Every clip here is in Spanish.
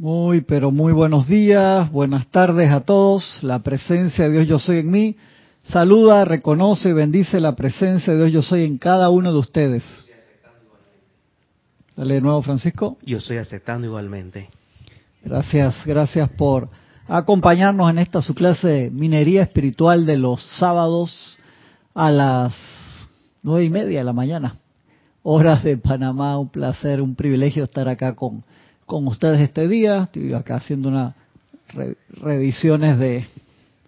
Muy, pero muy buenos días, buenas tardes a todos. La presencia de Dios yo soy en mí. Saluda, reconoce y bendice la presencia de Dios yo soy en cada uno de ustedes. Dale de nuevo, Francisco. Yo estoy aceptando igualmente. Gracias, gracias por acompañarnos en esta su clase de minería espiritual de los sábados a las nueve y media de la mañana. Horas de Panamá, un placer, un privilegio estar acá con con ustedes este día. Estoy acá haciendo unas revisiones de,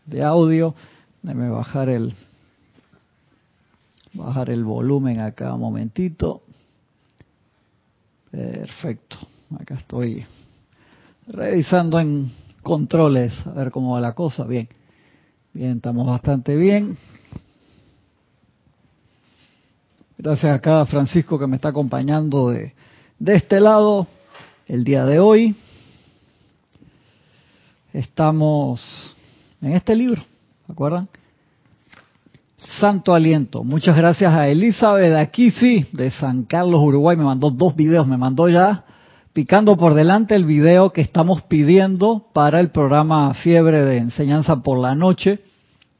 de audio. Déjame bajar el bajar el volumen acá un momentito. Perfecto. Acá estoy revisando en controles a ver cómo va la cosa. Bien. Bien, estamos bastante bien. Gracias acá a Francisco que me está acompañando de, de este lado el día de hoy. Estamos en este libro, ¿se acuerdan? Santo Aliento. Muchas gracias a Elizabeth aquí sí, de San Carlos, Uruguay. Me mandó dos videos, me mandó ya picando por delante el video que estamos pidiendo para el programa Fiebre de Enseñanza por la Noche,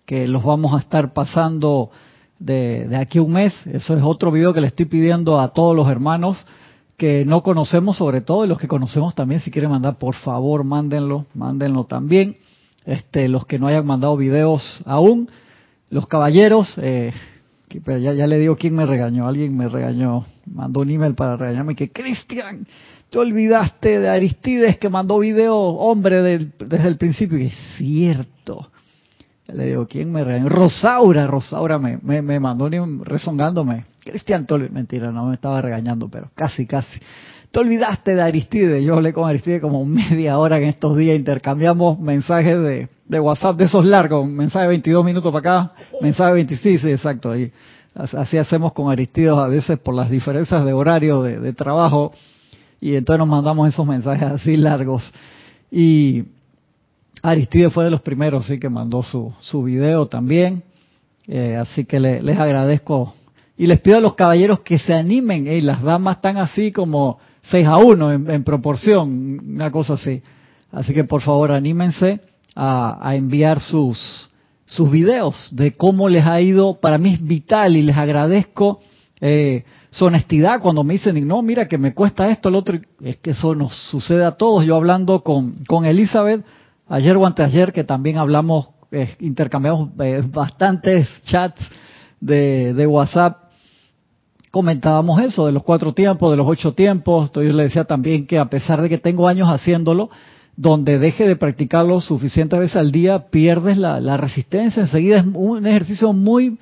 que los vamos a estar pasando de, de aquí a un mes. Eso es otro video que le estoy pidiendo a todos los hermanos que no conocemos sobre todo y los que conocemos también, si quieren mandar, por favor, mándenlo, mándenlo también. Este, los que no hayan mandado videos aún, los caballeros, eh, ya, ya le digo quién me regañó, alguien me regañó, mandó un email para regañarme que Cristian, te olvidaste de Aristides que mandó video, hombre, desde el principio, y es cierto. Le digo, ¿quién me regañó? Rosaura, Rosaura me, me, me mandó rezongándome. Cristian, mentira, no me estaba regañando, pero casi, casi. Te olvidaste de Aristides. Yo hablé con Aristides como media hora en estos días. Intercambiamos mensajes de, de WhatsApp de esos largos. Mensaje de 22 minutos para acá, mensaje de 26, sí, exacto. Ahí. Así hacemos con Aristides a veces por las diferencias de horario de, de trabajo. Y entonces nos mandamos esos mensajes así largos. Y Aristides fue de los primeros, sí, que mandó su, su video también. Eh, así que le, les agradezco y les pido a los caballeros que se animen. las damas están así como 6 a 1 en, proporción, una cosa así. Así que por favor anímense a, enviar sus, sus videos de cómo les ha ido. Para mí es vital y les agradezco eh, su honestidad cuando me dicen, no, mira que me cuesta esto, lo otro. Es que eso nos sucede a todos. Yo hablando con, con Elizabeth ayer o anteayer, que también hablamos, eh, intercambiamos eh, bastantes chats de, de WhatsApp comentábamos eso, de los cuatro tiempos, de los ocho tiempos. Yo le decía también que a pesar de que tengo años haciéndolo, donde deje de practicarlo suficientes veces al día, pierdes la, resistencia. Enseguida es un ejercicio muy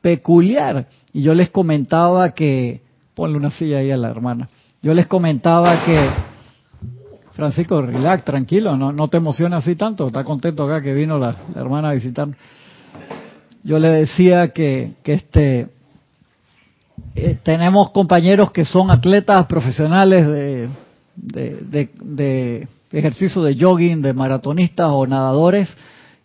peculiar. Y yo les comentaba que, ponle una silla ahí a la hermana, yo les comentaba que, Francisco, relax, tranquilo, no, no te emociones así tanto, está contento acá que vino la, hermana a visitar. Yo le decía que, que este, eh, tenemos compañeros que son atletas profesionales de, ejercicio de jogging, de maratonistas o nadadores,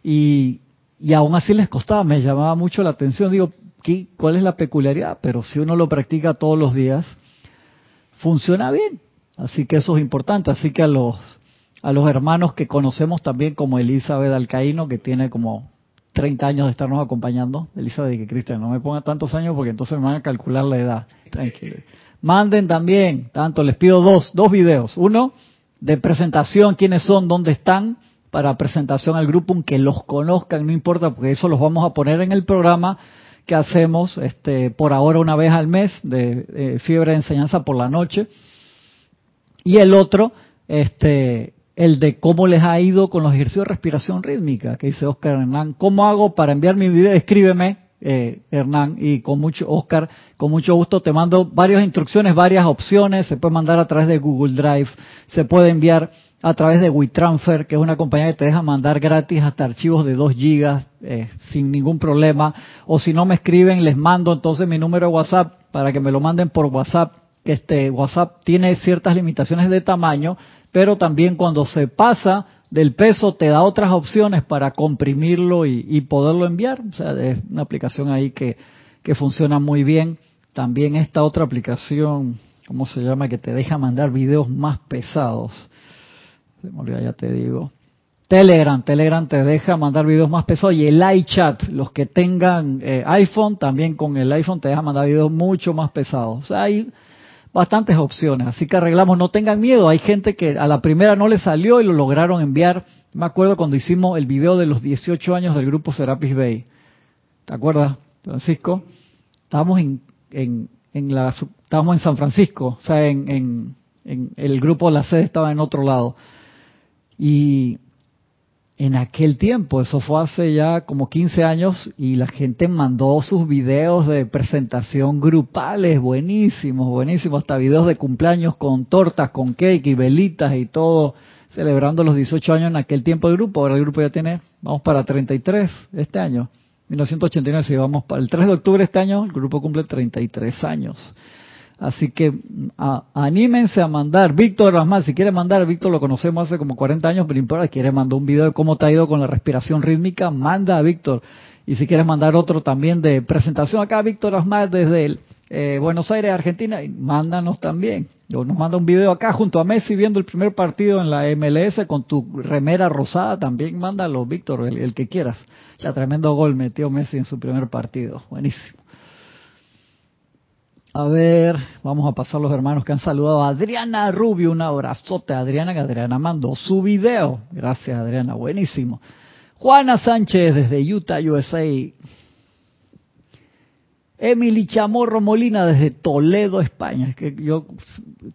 y, y aún así les costaba, me llamaba mucho la atención. Digo, ¿qué, ¿cuál es la peculiaridad? Pero si uno lo practica todos los días, funciona bien. Así que eso es importante. Así que a los, a los hermanos que conocemos también, como Elizabeth Alcaíno, que tiene como 30 años de estarnos acompañando. Elizabeth, que Cristian, no me ponga tantos años porque entonces me van a calcular la edad. Tranquilo. Manden también, tanto, les pido dos, dos videos. Uno, de presentación, quiénes son, dónde están, para presentación al grupo, aunque los conozcan, no importa, porque eso los vamos a poner en el programa que hacemos este, por ahora una vez al mes de, fiebre de enseñanza por la noche. Y el otro, este, el de cómo les ha ido con los ejercicios de respiración rítmica, que dice Oscar Hernán. ¿Cómo hago para enviar mi video? Escríbeme, eh, Hernán, y con mucho, Oscar, con mucho gusto te mando varias instrucciones, varias opciones. Se puede mandar a través de Google Drive, se puede enviar a través de WeTransfer, que es una compañía que te deja mandar gratis hasta archivos de 2 gigas eh, sin ningún problema. O si no me escriben, les mando entonces mi número de WhatsApp para que me lo manden por WhatsApp este WhatsApp tiene ciertas limitaciones de tamaño, pero también cuando se pasa del peso te da otras opciones para comprimirlo y, poderlo enviar. O sea, es una aplicación ahí que, que funciona muy bien. También esta otra aplicación, ¿cómo se llama? Que te deja mandar videos más pesados. Se me olvidó, ya te digo. Telegram, Telegram te deja mandar videos más pesados y el iChat, los que tengan eh, iPhone, también con el iPhone te deja mandar videos mucho más pesados. O sea, hay bastantes opciones, así que arreglamos, no tengan miedo, hay gente que a la primera no le salió y lo lograron enviar. Me acuerdo cuando hicimos el video de los 18 años del grupo Serapis Bay. ¿Te acuerdas, Francisco? Estábamos en, en, en la, estábamos en San Francisco, o sea, en, en, en el grupo, la sede estaba en otro lado. Y en aquel tiempo, eso fue hace ya como 15 años y la gente mandó sus videos de presentación grupales, buenísimos, buenísimos, hasta videos de cumpleaños con tortas, con cake y velitas y todo, celebrando los 18 años en aquel tiempo de grupo. Ahora el grupo ya tiene, vamos para 33 este año, 1989, si vamos para el 3 de octubre este año, el grupo cumple 33 años. Así que anímense a mandar. Víctor Rasmal, si quiere mandar, Víctor lo conocemos hace como 40 años, pero importa, quiere mandar un video de cómo te ha ido con la respiración rítmica, manda a Víctor. Y si quieres mandar otro también de presentación acá, Víctor Rasmal desde eh, Buenos Aires, Argentina, mándanos también. O nos manda un video acá junto a Messi viendo el primer partido en la MLS con tu remera rosada, también mándalo, Víctor, el, el que quieras. Ya tremendo gol metió Messi en su primer partido. Buenísimo. A ver, vamos a pasar los hermanos que han saludado. Adriana Rubio, un abrazote. Adriana, que Adriana mandó su video. Gracias, Adriana, buenísimo. Juana Sánchez desde Utah, USA. Emily Chamorro Molina desde Toledo, España. Es que yo,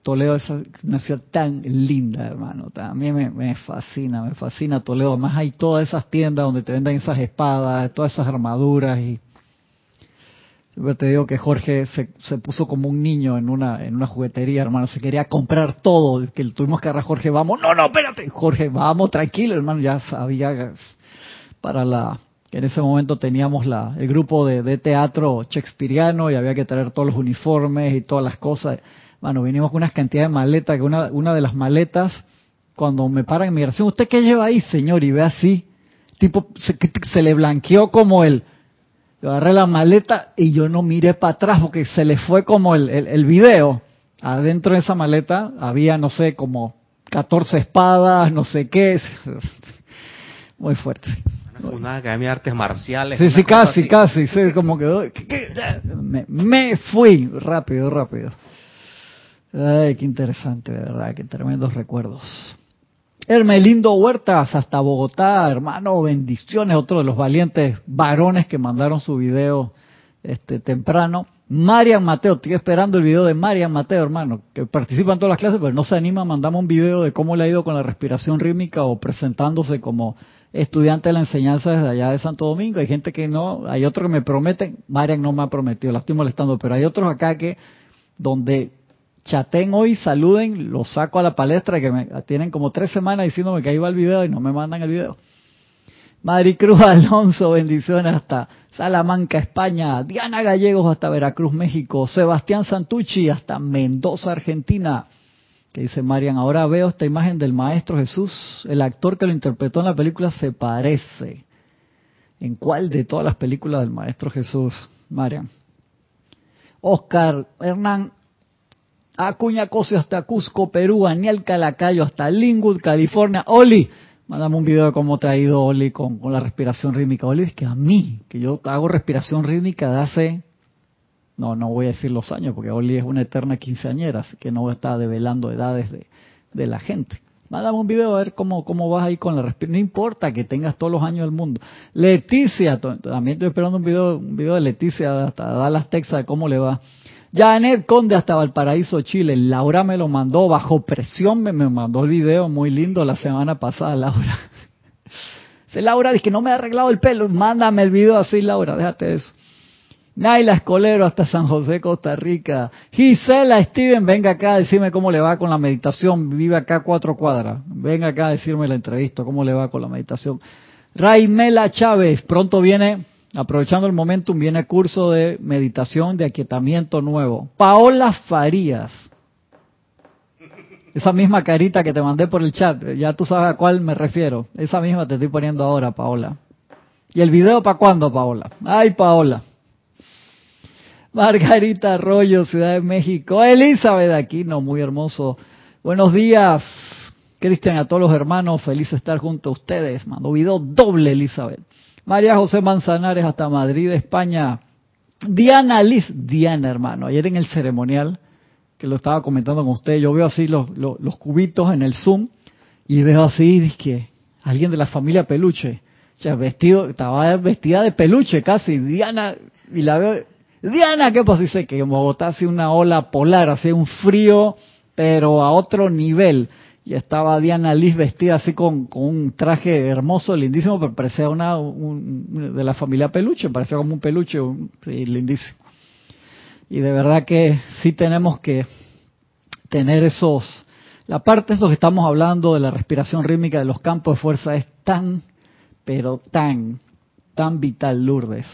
Toledo es una ciudad tan linda, hermano. También me, me fascina, me fascina Toledo. Además hay todas esas tiendas donde te venden esas espadas, todas esas armaduras y yo te digo que Jorge se, se, puso como un niño en una en una juguetería, hermano. Se quería comprar todo. Que tuvimos que agarrar a Jorge, vamos. No, no, espérate. Jorge, vamos, tranquilo, hermano. Ya sabía para la que en ese momento teníamos la el grupo de, de teatro shakespeariano y había que traer todos los uniformes y todas las cosas. Bueno, vinimos con unas cantidades de maletas, que una, una de las maletas, cuando me paran en migración, ¿usted qué lleva ahí, señor? Y ve así, tipo, se, se le blanqueó como el yo agarré la maleta y yo no miré para atrás porque se le fue como el, el, video. Adentro de esa maleta había, no sé, como 14 espadas, no sé qué. Muy fuerte. Una academia de artes marciales. Sí, sí, casi, casi. Sí, como que me, me fui rápido, rápido. Ay, qué interesante, de verdad, qué tremendos recuerdos. Hermelindo Huertas, hasta Bogotá, hermano, bendiciones, otro de los valientes varones que mandaron su video este temprano. Marian Mateo, estoy esperando el video de Marian Mateo, hermano, que participa en todas las clases, pero no se anima, mandamos un video de cómo le ha ido con la respiración rítmica o presentándose como estudiante de la enseñanza desde allá de Santo Domingo. Hay gente que no, hay otros que me prometen, Marian no me ha prometido, la estoy molestando, pero hay otros acá que donde chaten hoy, saluden, los saco a la palestra que me tienen como tres semanas diciéndome que ahí va el video y no me mandan el video. Cruz Alonso, bendiciones hasta Salamanca, España. Diana Gallegos hasta Veracruz, México. Sebastián Santucci hasta Mendoza, Argentina. Que dice Marian, ahora veo esta imagen del Maestro Jesús. El actor que lo interpretó en la película se parece. ¿En cuál de todas las películas del Maestro Jesús? Marian. Oscar Hernán Acuña Cosio hasta Cusco, Perú, Aniel Calacayo hasta Linwood, California. Oli, mandame un video de cómo te ha ido Oli con, la respiración rítmica. Oli, es que a mí, que yo hago respiración rítmica de hace, no, no voy a decir los años, porque Oli es una eterna quinceañera, así que no a estar develando edades de, de la gente. Mándame un video a ver cómo, cómo vas ahí con la respiración. No importa que tengas todos los años del mundo. Leticia, también estoy esperando un video, un video de Leticia hasta Dallas, Texas, de cómo le va. Janet Conde hasta Valparaíso, Chile. Laura me lo mandó bajo presión, me, mandó el video muy lindo la semana pasada, Laura. Se Laura dice que no me ha arreglado el pelo, mándame el video así, Laura, déjate eso. Naila Escolero hasta San José, Costa Rica. Gisela Steven, venga acá a decirme cómo le va con la meditación. Vive acá cuatro cuadras. Venga acá a decirme la entrevista, cómo le va con la meditación. Raimela Chávez, pronto viene Aprovechando el momentum, viene curso de meditación de aquietamiento nuevo. Paola Farías. Esa misma carita que te mandé por el chat, ya tú sabes a cuál me refiero. Esa misma te estoy poniendo ahora, Paola. ¿Y el video para cuándo, Paola? Ay, Paola. Margarita Arroyo, Ciudad de México. Elizabeth Aquino, muy hermoso. Buenos días. Cristian, a todos los hermanos, feliz estar junto a ustedes. Mandó video doble, Elizabeth. María José Manzanares hasta Madrid, España. Diana Liz, Diana hermano, ayer en el ceremonial, que lo estaba comentando con usted, yo veo así los, los, cubitos en el Zoom y veo así, que alguien de la familia Peluche, o sea, vestido, estaba vestida de peluche casi, Diana, y la veo, Diana, ¿qué pasa? Dice que en Bogotá hace una ola polar, hace un frío, pero a otro nivel y estaba Diana Liz vestida así con, un traje hermoso, lindísimo, pero parecía una de la familia peluche, parecía como un peluche, lindísimo. Y de verdad que sí tenemos que tener esos, la parte de eso que estamos hablando de la respiración rítmica de los campos de fuerza es tan, pero tan, tan vital, Lourdes,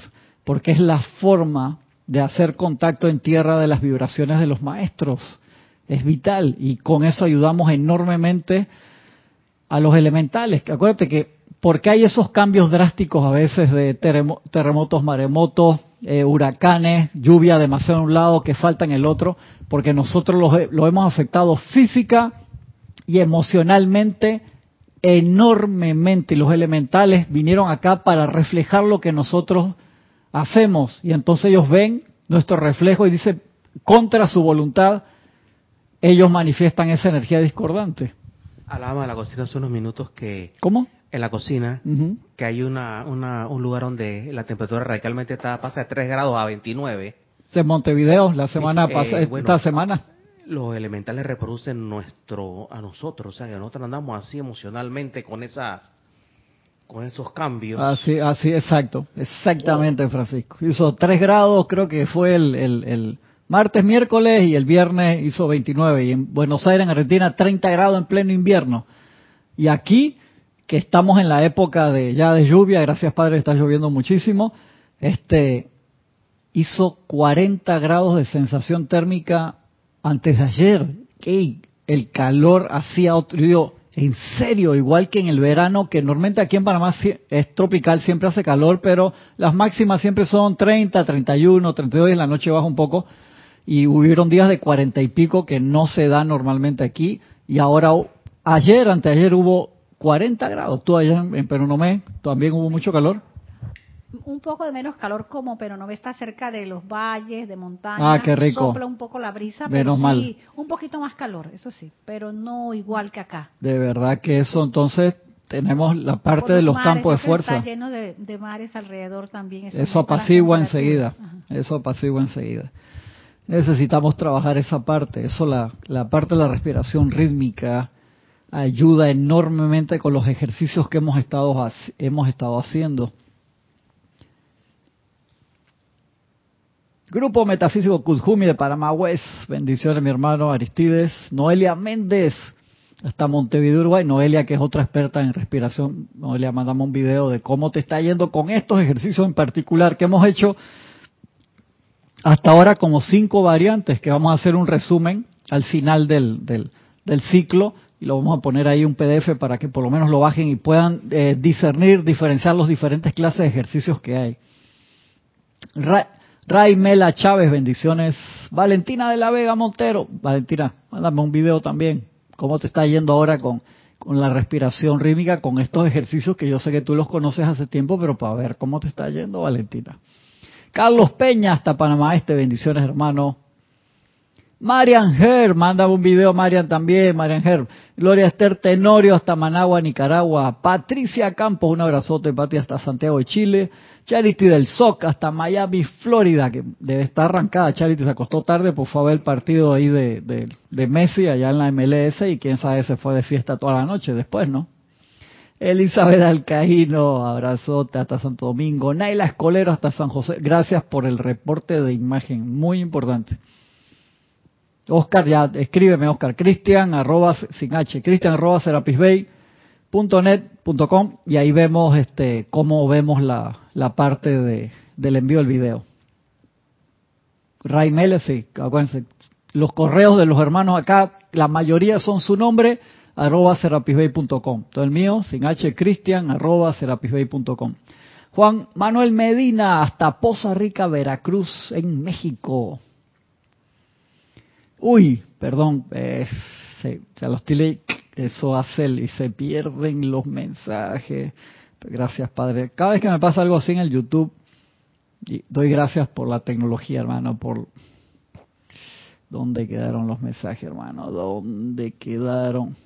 porque es la forma de hacer contacto en tierra de las vibraciones de los maestros es vital y con eso ayudamos enormemente a los elementales. Acuérdate que porque hay esos cambios drásticos a veces de terremotos, maremotos, eh, huracanes, lluvia demasiado en un lado que falta en el otro, porque nosotros lo, hemos afectado física y emocionalmente enormemente. Los elementales vinieron acá para reflejar lo que nosotros hacemos. Y entonces ellos ven nuestro reflejo y dicen, contra su voluntad, ellos manifiestan esa energía discordante. Hablábamos de la cocina hace unos minutos que... ¿Cómo? En la cocina, que hay una, un lugar donde la temperatura radicalmente está, pasa de 3 grados a 29. En Montevideo, la semana eh, pasada, esta semana. Los elementales reproducen nuestro, a nosotros, o sea, que nosotros andamos así emocionalmente con esa con esos cambios. Así, así, exacto, exactamente, Francisco. Hizo 3 grados, creo que fue el martes, miércoles y el viernes hizo 29. Y en Buenos Aires, en Argentina, 30 grados en pleno invierno. Y aquí, que estamos en la época de ya de lluvia, gracias Padre, está lloviendo muchísimo, este hizo 40 grados de sensación térmica antes de ayer. el calor hacía otro. En serio, igual que en el verano, que normalmente aquí en Panamá es tropical, siempre hace calor, pero las máximas siempre son 30, 31, 32 y en la noche baja un poco y hubieron días de cuarenta y pico que no se da normalmente aquí y ahora ayer, anteayer hubo 40 grados. Tú allá en Peronomé también hubo mucho calor. Un poco de menos calor como Peronomé está cerca de los valles, de montañas. Ah, qué rico. Sopla un poco la brisa, pero sí, un poquito más calor, eso sí, pero no igual que acá. De verdad que eso entonces tenemos la parte de los campos de fuerza. Está lleno de, mares alrededor también. Eso, eso apacigua enseguida. Eso apacigua enseguida necesitamos trabajar esa parte. Eso, la, la parte de la respiración rítmica ayuda enormemente con los ejercicios que hemos estado, hemos estado haciendo. Grupo Metafísico Kuzhumi de Panamá West. Bendiciones, mi hermano Aristides. Noelia Méndez, hasta Montevideo, Uruguay. Noelia, que es otra experta en respiración. Noelia, mandamos un video de cómo te está yendo con estos ejercicios en particular que hemos hecho hasta ahora como cinco variantes que vamos a hacer un resumen al final del, del, ciclo y lo vamos a poner ahí un PDF para que por lo menos lo bajen y puedan eh, discernir, diferenciar los diferentes clases de ejercicios que hay. Ray Mela Chávez, bendiciones. Valentina de la Vega Montero. Valentina, mándame un video también. ¿Cómo te está yendo ahora con, con la respiración rítmica, con estos ejercicios que yo sé que tú los conoces hace tiempo, pero para ver cómo te está yendo, Valentina? Carlos Peña hasta Panamá Este, bendiciones hermano. Marian Her, manda un video Marian también, Marian Her. Gloria Esther Tenorio hasta Managua, Nicaragua. Patricia Campos, un abrazote, Pati, hasta Santiago de Chile. Charity del SOC hasta Miami, Florida, que debe estar arrancada. Charity se acostó tarde, pues fue a ver el partido ahí de, de, de Messi allá en la MLS y quién sabe se fue de fiesta toda la noche después, ¿no? Elizabeth Alcaíno, abrazote hasta Santo Domingo. Naila Escolero hasta San José. Gracias por el reporte de imagen, muy importante. Oscar, ya escríbeme, Oscar. Cristian, arroba, sin H, Cristian, arroba, y ahí vemos este cómo vemos la, la parte de, del envío del video. Ray sí, acuérdense. Los correos de los hermanos acá, la mayoría son su nombre arroba serapisbay.com. Todo el mío, sin H, Cristian, arroba serapisbay.com. Juan Manuel Medina, hasta Poza Rica, Veracruz, en México. Uy, perdón, eh, se, lo estoy Eso hace y se pierden los mensajes. Gracias, Padre. Cada vez que me pasa algo así en el YouTube, doy gracias por la tecnología, hermano, por... ¿Dónde quedaron los mensajes, hermano? ¿Dónde quedaron?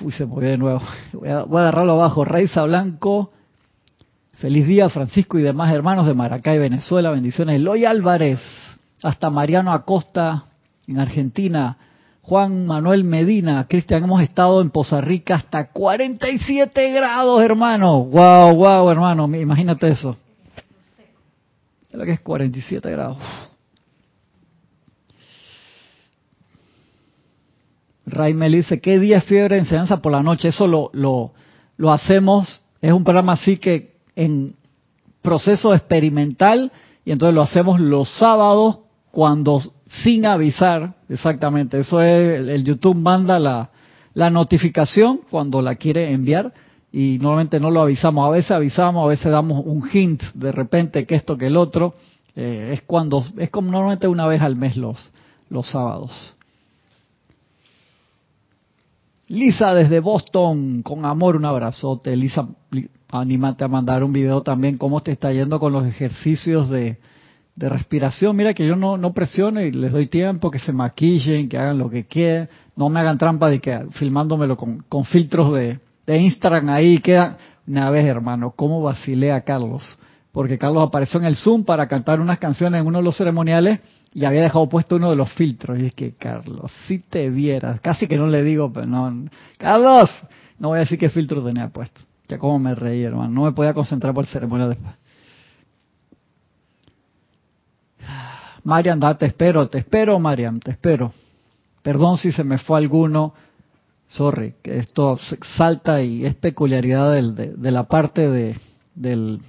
Uy, se movió de nuevo. Voy a, agarrarlo abajo. Raiza Blanco. Feliz día, Francisco y demás hermanos de Maracay, Venezuela. Bendiciones. Eloy Álvarez. Hasta Mariano Acosta, en Argentina. Juan Manuel Medina, Cristian, hemos estado en Poza Rica hasta 47 grados, hermano. Wow, wow, hermano, imagínate eso. Es lo que es 47 grados. Me dice, ¿qué día es fiebre enseñanza por la noche? Eso lo, lo, lo hacemos, es un programa así que en proceso experimental y entonces lo hacemos los sábados cuando sin avisar, exactamente, eso es, el YouTube manda la, la notificación cuando la quiere enviar y normalmente no lo avisamos, a veces avisamos, a veces damos un hint de repente que esto, que el otro, eh, es cuando, es como normalmente una vez al mes los, los sábados. Lisa desde Boston, con amor un abrazote. Lisa, anímate a mandar un video también cómo te está yendo con los ejercicios de, de respiración. Mira que yo no, no presiono y les doy tiempo, que se maquillen, que hagan lo que quieran. No me hagan trampa de que filmándomelo con, con filtros de, de Instagram ahí queda. Una vez, hermano, cómo vacilé a Carlos. Porque Carlos apareció en el Zoom para cantar unas canciones en uno de los ceremoniales y había dejado puesto uno de los filtros. Y es que, Carlos, si te vieras, casi que no le digo, pero no. Carlos, no voy a decir qué filtro tenía puesto. Ya como me reí, hermano. No me podía concentrar por el ceremonial después. Marian, da, te espero, te espero, Marian, te espero. Perdón si se me fue alguno. Sorry, que esto salta y es peculiaridad de, la parte de, del,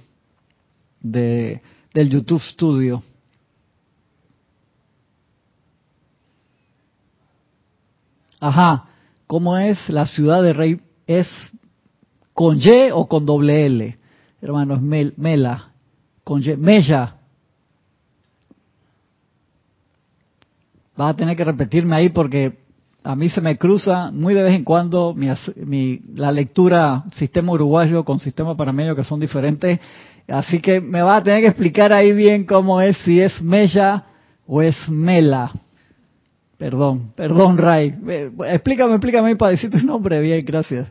de, del YouTube Studio. Ajá, ¿cómo es la ciudad de Rey? ¿Es con Y o con doble L? Hermano, es Mela, con Y, Mella, Vas a tener que repetirme ahí porque a mí se me cruza muy de vez en cuando mi, la lectura sistema uruguayo con sistema paramedio que son diferentes. Así que me vas a tener que explicar ahí bien cómo es, si es Mella o es Mela. Perdón, perdón, Ray. Explícame, explícame para decir tu nombre bien, gracias.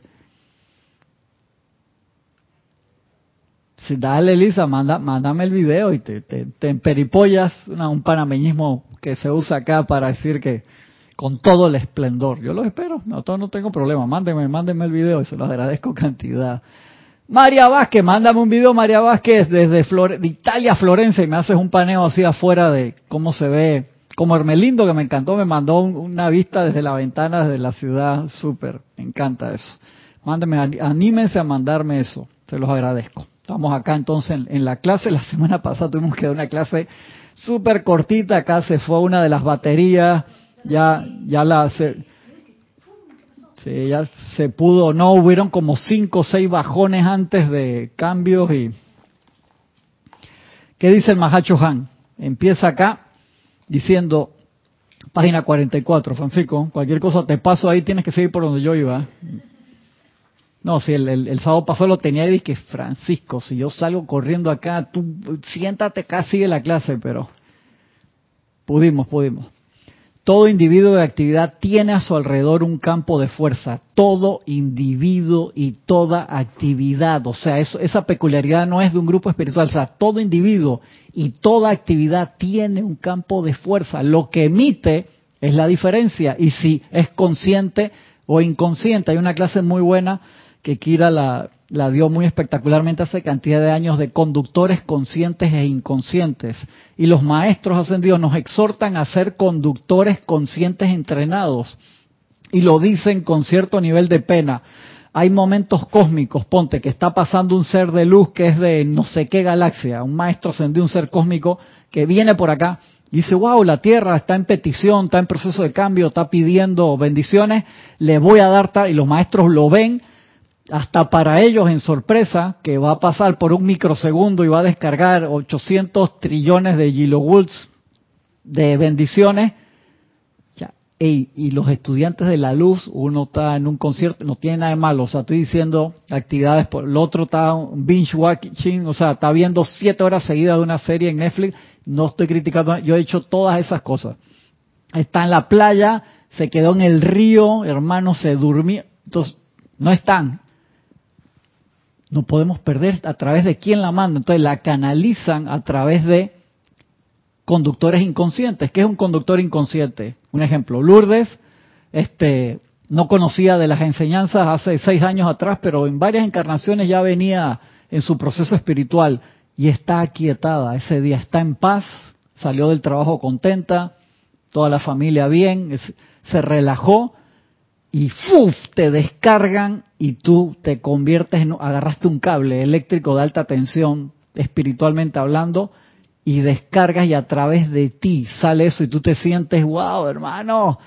Si dale, Elisa, manda, mándame el video y te, te, te emperipollas un panameñismo que se usa acá para decir que con todo el esplendor. Yo lo espero, no, todo no tengo problema. Mándenme, mándenme el video y se lo agradezco cantidad. María Vázquez, mándame un video, María Vázquez, desde de Italia, Florencia, y me haces un paneo así afuera de cómo se ve, como Hermelindo, que me encantó, me mandó una vista desde la ventana de la ciudad, súper, me encanta eso. Mándenme, anímense a mandarme eso, se los agradezco. Estamos acá entonces en la clase, la semana pasada tuvimos que dar una clase súper cortita, acá se fue una de las baterías, ya, ya la se, ya se pudo, no hubieron como cinco o seis bajones antes de cambios y ¿qué dice el Mahacho Han? Empieza acá diciendo, página 44, Francisco, cualquier cosa te paso ahí, tienes que seguir por donde yo iba. No, si el, el, sábado pasado lo tenía y que Francisco, si yo salgo corriendo acá, tú siéntate acá, sigue la clase, pero pudimos, pudimos. Todo individuo de actividad tiene a su alrededor un campo de fuerza. Todo individuo y toda actividad. O sea, eso, esa peculiaridad no es de un grupo espiritual. O sea, todo individuo y toda actividad tiene un campo de fuerza. Lo que emite es la diferencia. Y si es consciente o inconsciente. Hay una clase muy buena que Kira la, la dio muy espectacularmente hace cantidad de años de conductores conscientes e inconscientes. Y los maestros ascendidos nos exhortan a ser conductores conscientes entrenados. Y lo dicen con cierto nivel de pena. Hay momentos cósmicos, ponte, que está pasando un ser de luz que es de no sé qué galaxia, un maestro ascendido, un ser cósmico que viene por acá y dice, wow, la Tierra está en petición, está en proceso de cambio, está pidiendo bendiciones, le voy a dar tal, y los maestros lo ven, hasta para ellos en sorpresa, que va a pasar por un microsegundo y va a descargar 800 trillones de kilowatts de bendiciones, y los estudiantes de la luz, uno está en un concierto, no tiene nada de malo, o sea, estoy diciendo actividades, por, el otro está binge watching, o sea, está viendo siete horas seguidas de una serie en Netflix, no estoy criticando, yo he hecho todas esas cosas. Está en la playa, se quedó en el río, hermano, se durmió, entonces, no están. No podemos perder a través de quién la manda, entonces la canalizan a través de conductores inconscientes. ¿Qué es un conductor inconsciente? Un ejemplo, Lourdes, este, no conocía de las enseñanzas hace seis años atrás, pero en varias encarnaciones ya venía en su proceso espiritual y está aquietada. Ese día está en paz, salió del trabajo contenta, toda la familia bien, se relajó y ¡fuf! te descargan y tú te conviertes en, agarraste un cable eléctrico de alta tensión, espiritualmente hablando, y descargas y a través de ti sale eso y tú te sientes, wow, hermano,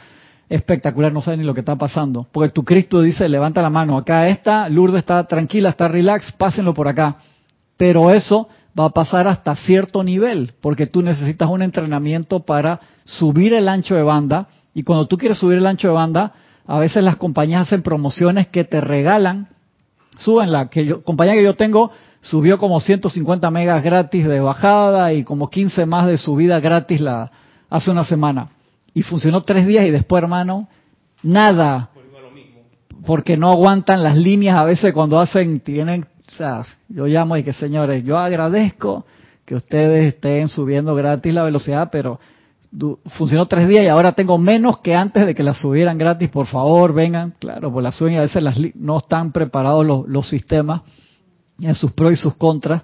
espectacular, no sabes ni lo que está pasando. Porque tu Cristo dice, levanta la mano, acá está, Lourdes está tranquila, está relax, pásenlo por acá. Pero eso va a pasar hasta cierto nivel, porque tú necesitas un entrenamiento para subir el ancho de banda, y cuando tú quieres subir el ancho de banda, a veces las compañías hacen promociones que te regalan, suben la que yo, compañía que yo tengo, subió como 150 megas gratis de bajada y como 15 más de subida gratis la, hace una semana. Y funcionó tres días y después, hermano, nada. Porque no aguantan las líneas a veces cuando hacen, tienen, o sea, yo llamo y que señores, yo agradezco que ustedes estén subiendo gratis la velocidad, pero funcionó tres días y ahora tengo menos que antes de que la subieran gratis, por favor, vengan. Claro, pues la suben y a veces las no están preparados los, los sistemas en sus pros y sus contras.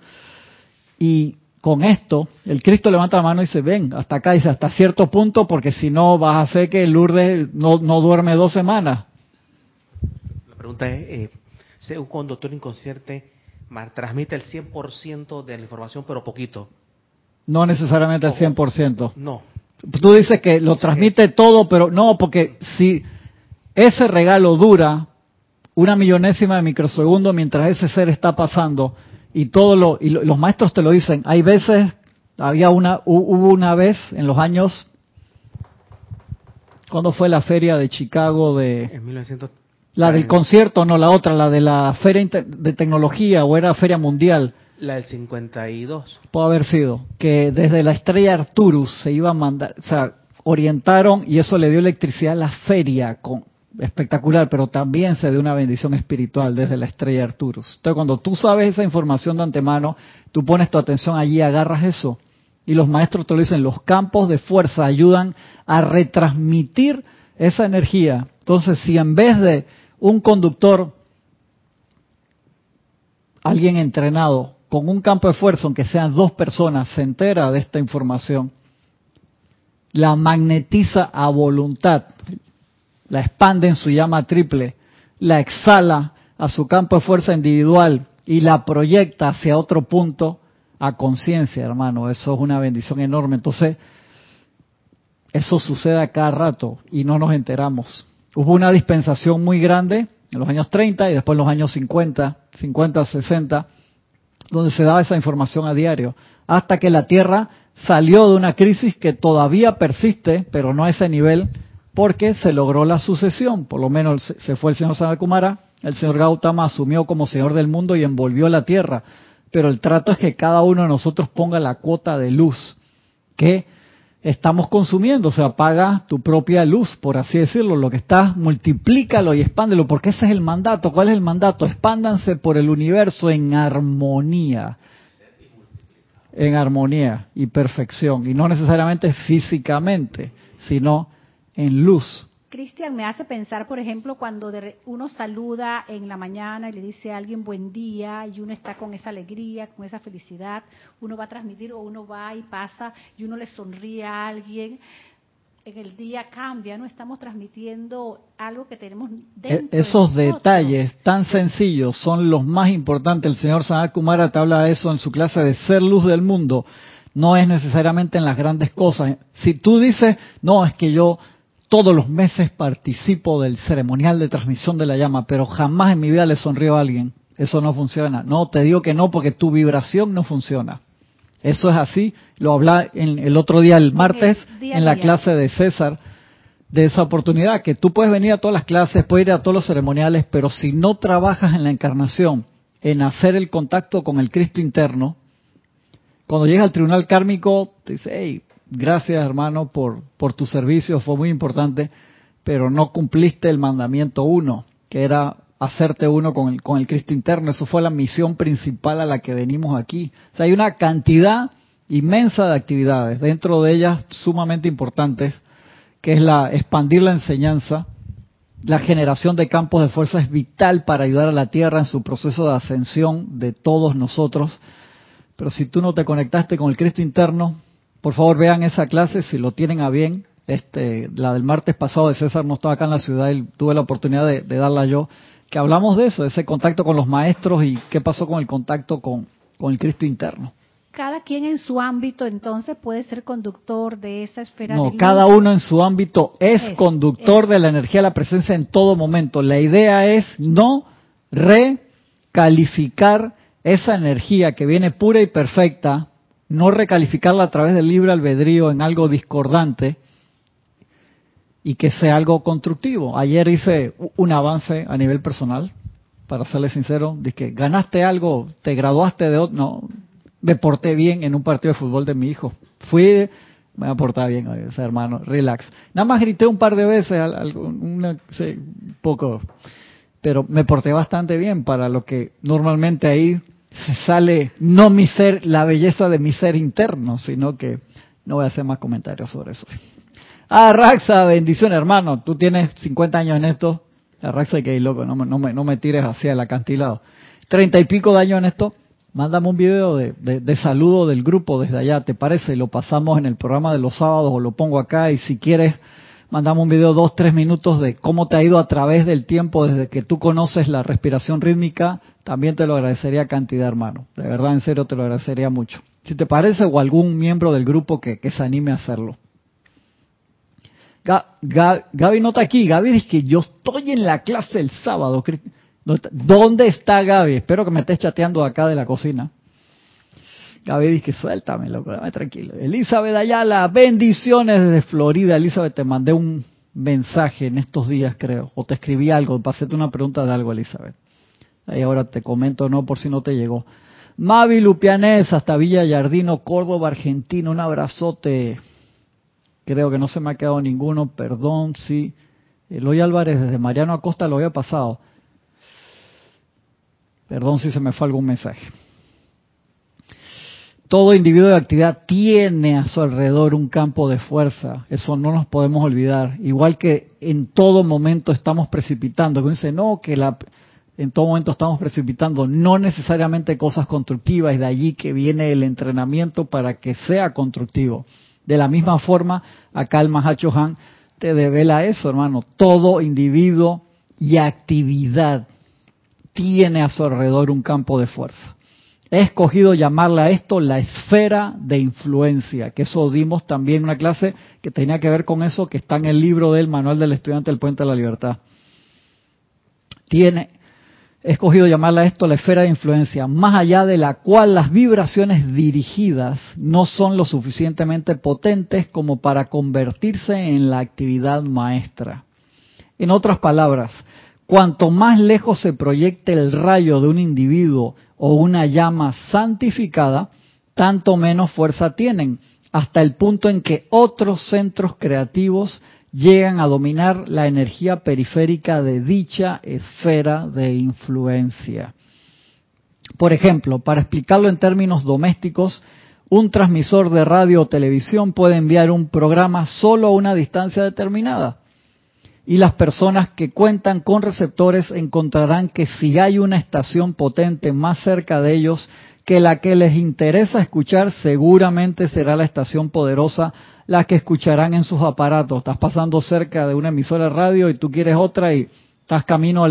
Y con esto, el Cristo levanta la mano y dice, ven, hasta acá, dice, hasta cierto punto, porque si no vas a hacer que Lourdes no, no duerme dos semanas. La pregunta es, eh, un conductor inconsciente transmite el 100% de la información, pero poquito. No necesariamente el 100%. No. Tú dices que lo transmite todo, pero no, porque si ese regalo dura una millonésima de microsegundo mientras ese ser está pasando y todo lo y los maestros te lo dicen hay veces había una hubo una vez en los años ¿cuándo fue la feria de Chicago de en 1900 la del concierto no la otra la de la feria de tecnología o era feria mundial la del 52 puede haber sido que desde la estrella Arturus se iba a mandar o sea orientaron y eso le dio electricidad a la feria con espectacular, pero también se dio una bendición espiritual desde la estrella Arturus. Entonces, cuando tú sabes esa información de antemano, tú pones tu atención allí, agarras eso. Y los maestros te lo dicen, los campos de fuerza ayudan a retransmitir esa energía. Entonces, si en vez de un conductor, alguien entrenado, con un campo de fuerza, aunque sean dos personas, se entera de esta información, la magnetiza a voluntad la expande en su llama triple, la exhala a su campo de fuerza individual y la proyecta hacia otro punto a conciencia, hermano. Eso es una bendición enorme. Entonces, eso sucede a cada rato y no nos enteramos. Hubo una dispensación muy grande en los años 30 y después en los años 50, 50, 60, donde se daba esa información a diario, hasta que la Tierra salió de una crisis que todavía persiste, pero no a ese nivel porque se logró la sucesión, por lo menos se fue el señor Sanakumara, el señor Gautama asumió como señor del mundo y envolvió la tierra, pero el trato es que cada uno de nosotros ponga la cuota de luz que estamos consumiendo, o sea, paga tu propia luz, por así decirlo, lo que estás, multiplícalo y expándelo, porque ese es el mandato. ¿Cuál es el mandato? Expándanse por el universo en armonía en armonía y perfección, y no necesariamente físicamente, sino en luz. Cristian, me hace pensar, por ejemplo, cuando uno saluda en la mañana y le dice a alguien buen día y uno está con esa alegría, con esa felicidad, uno va a transmitir o uno va y pasa y uno le sonríe a alguien. En el día cambia, ¿no? Estamos transmitiendo algo que tenemos dentro. Esos detalles tan sencillos son los más importantes. El señor Sanat Kumara te habla de eso en su clase de Ser Luz del Mundo. No es necesariamente en las grandes cosas. Si tú dices, no, es que yo todos los meses participo del ceremonial de transmisión de la llama, pero jamás en mi vida le sonrío a alguien. Eso no funciona. No, te digo que no porque tu vibración no funciona. Eso es así. Lo hablé en el otro día, el martes, en la clase de César. de esa oportunidad, que tú puedes venir a todas las clases, puedes ir a todos los ceremoniales, pero si no trabajas en la encarnación, en hacer el contacto con el Cristo interno, cuando llegas al tribunal kármico, te dice, hey, gracias hermano por, por tu servicio, fue muy importante, pero no cumpliste el mandamiento uno, que era hacerte uno con el, con el Cristo interno. Eso fue la misión principal a la que venimos aquí. O sea, hay una cantidad inmensa de actividades, dentro de ellas sumamente importantes, que es la expandir la enseñanza. La generación de campos de fuerza es vital para ayudar a la Tierra en su proceso de ascensión de todos nosotros. Pero si tú no te conectaste con el Cristo interno, por favor vean esa clase si lo tienen a bien. Este, la del martes pasado de César no estaba acá en la ciudad y tuve la oportunidad de, de darla yo que hablamos de eso, ese contacto con los maestros y qué pasó con el contacto con, con el Cristo interno. Cada quien en su ámbito entonces puede ser conductor de esa esfera. No, cada uno en su ámbito es, conductor de la energía de la presencia en todo momento. La idea es no recalificar esa energía que viene pura y perfecta, no recalificarla a través del libre albedrío en algo discordante, y que sea algo constructivo. Ayer hice un avance a nivel personal, para serle sincero, de ganaste algo, te graduaste de otro, no, me porté bien en un partido de fútbol de mi hijo. Fui, me portado bien, ese hermano, relax. Nada más grité un par de veces, un poco, pero me porté bastante bien para lo que normalmente ahí se sale no mi ser, la belleza de mi ser interno, sino que no voy a hacer más comentarios sobre eso. Ah, Raxa, bendición hermano. Tú tienes 50 años en esto. Raxa, que loco, no, no, me, no me tires hacia el acantilado. Treinta y pico de años en esto. Mándame un video de, de, saludo del grupo desde allá, ¿te parece? Lo pasamos en el programa de los sábados o lo pongo acá y si quieres, mandame un video dos, tres minutos de cómo te ha ido a través del tiempo desde que tú conoces la respiración rítmica. También te lo agradecería cantidad, hermano. De verdad, en serio, te lo agradecería mucho. Si te parece, o algún miembro del grupo que, que se anime a hacerlo. Gaby no aquí. Gaby dice que yo estoy en la clase el sábado. ¿Dónde está Gaby? Espero que me estés chateando acá de la cocina. Gaby dice suéltame, loco, dame tranquilo. Elizabeth Ayala, bendiciones desde Florida. Elizabeth, te mandé un mensaje en estos días, creo. O te escribí algo, pasete una pregunta de algo, Elizabeth. Ahí ahora te comento, no, por si no te llegó. Mavi Lupianés, hasta Villa Yardino, Córdoba, Argentina. Un abrazote. Creo que no se me ha quedado ninguno, perdón, sí. Eloy Álvarez desde Mariano Acosta lo había pasado. Perdón si se me fue algún mensaje. Todo individuo de actividad tiene a su alrededor un campo de fuerza, eso no nos podemos olvidar. Igual que en todo momento estamos precipitando, que dice, no, que la, en todo momento estamos precipitando, no necesariamente cosas constructivas, y de allí que viene el entrenamiento para que sea constructivo. De la misma forma, acá el Mahacho Han te devela eso, hermano. Todo individuo y actividad tiene a su alrededor un campo de fuerza. He escogido llamarle a esto la esfera de influencia, que eso dimos también una clase que tenía que ver con eso, que está en el libro del Manual del Estudiante del Puente de la Libertad. Tiene he escogido llamarla esto la esfera de influencia, más allá de la cual las vibraciones dirigidas no son lo suficientemente potentes como para convertirse en la actividad maestra. En otras palabras, cuanto más lejos se proyecte el rayo de un individuo o una llama santificada, tanto menos fuerza tienen, hasta el punto en que otros centros creativos llegan a dominar la energía periférica de dicha esfera de influencia. Por ejemplo, para explicarlo en términos domésticos, un transmisor de radio o televisión puede enviar un programa solo a una distancia determinada. Y las personas que cuentan con receptores encontrarán que si hay una estación potente más cerca de ellos que la que les interesa escuchar, seguramente será la estación poderosa las que escucharán en sus aparatos. Estás pasando cerca de una emisora de radio y tú quieres otra y estás camino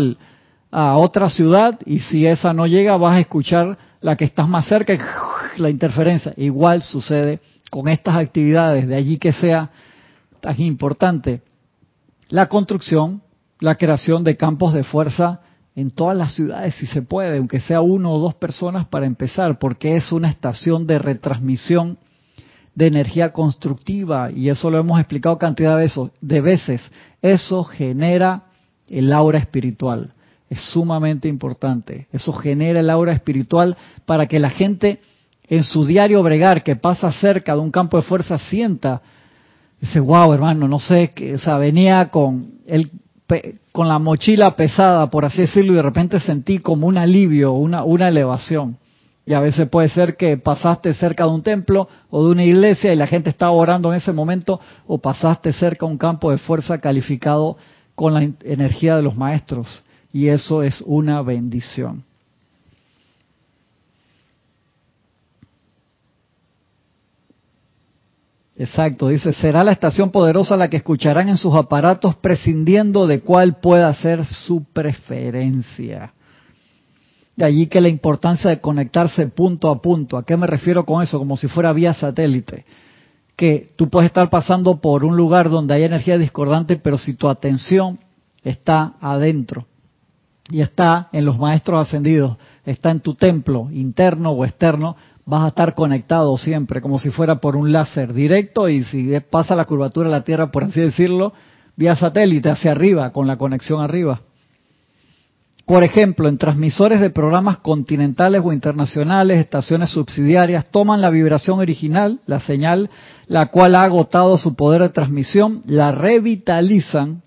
a otra ciudad y si esa no llega vas a escuchar la que estás más cerca y la interferencia. Igual sucede con estas actividades, de allí que sea tan importante la construcción, la creación de campos de fuerza en todas las ciudades si se puede, aunque sea uno o dos personas para empezar, porque es una estación de retransmisión de energía constructiva y eso lo hemos explicado cantidad de veces. Eso genera el aura espiritual. Es sumamente importante. Eso genera el aura espiritual para que la gente en su diario bregar que pasa cerca de un campo de fuerza sienta, dice, wow hermano, no sé, que, o venía con, el, con la mochila pesada, por así decirlo, y de repente sentí como un alivio, una, una elevación. Y a veces puede ser que pasaste cerca de un templo o de una iglesia y la gente estaba orando en ese momento, o pasaste cerca de un campo de fuerza calificado con la energía de los maestros. Y eso es una bendición. Exacto, dice, será la estación poderosa la que escucharán en sus aparatos prescindiendo de cuál pueda ser su preferencia. De allí que la importancia de conectarse punto a punto. ¿A qué me refiero con eso? Como si fuera vía satélite. Que tú puedes estar pasando por un lugar donde hay energía discordante, pero si tu atención está adentro y está en los maestros ascendidos, está en tu templo interno o externo, vas a estar conectado siempre, como si fuera por un láser directo y si pasa la curvatura de la Tierra, por así decirlo, vía satélite hacia arriba, con la conexión arriba. Por ejemplo, en transmisores de programas continentales o internacionales, estaciones subsidiarias toman la vibración original, la señal, la cual ha agotado su poder de transmisión, la revitalizan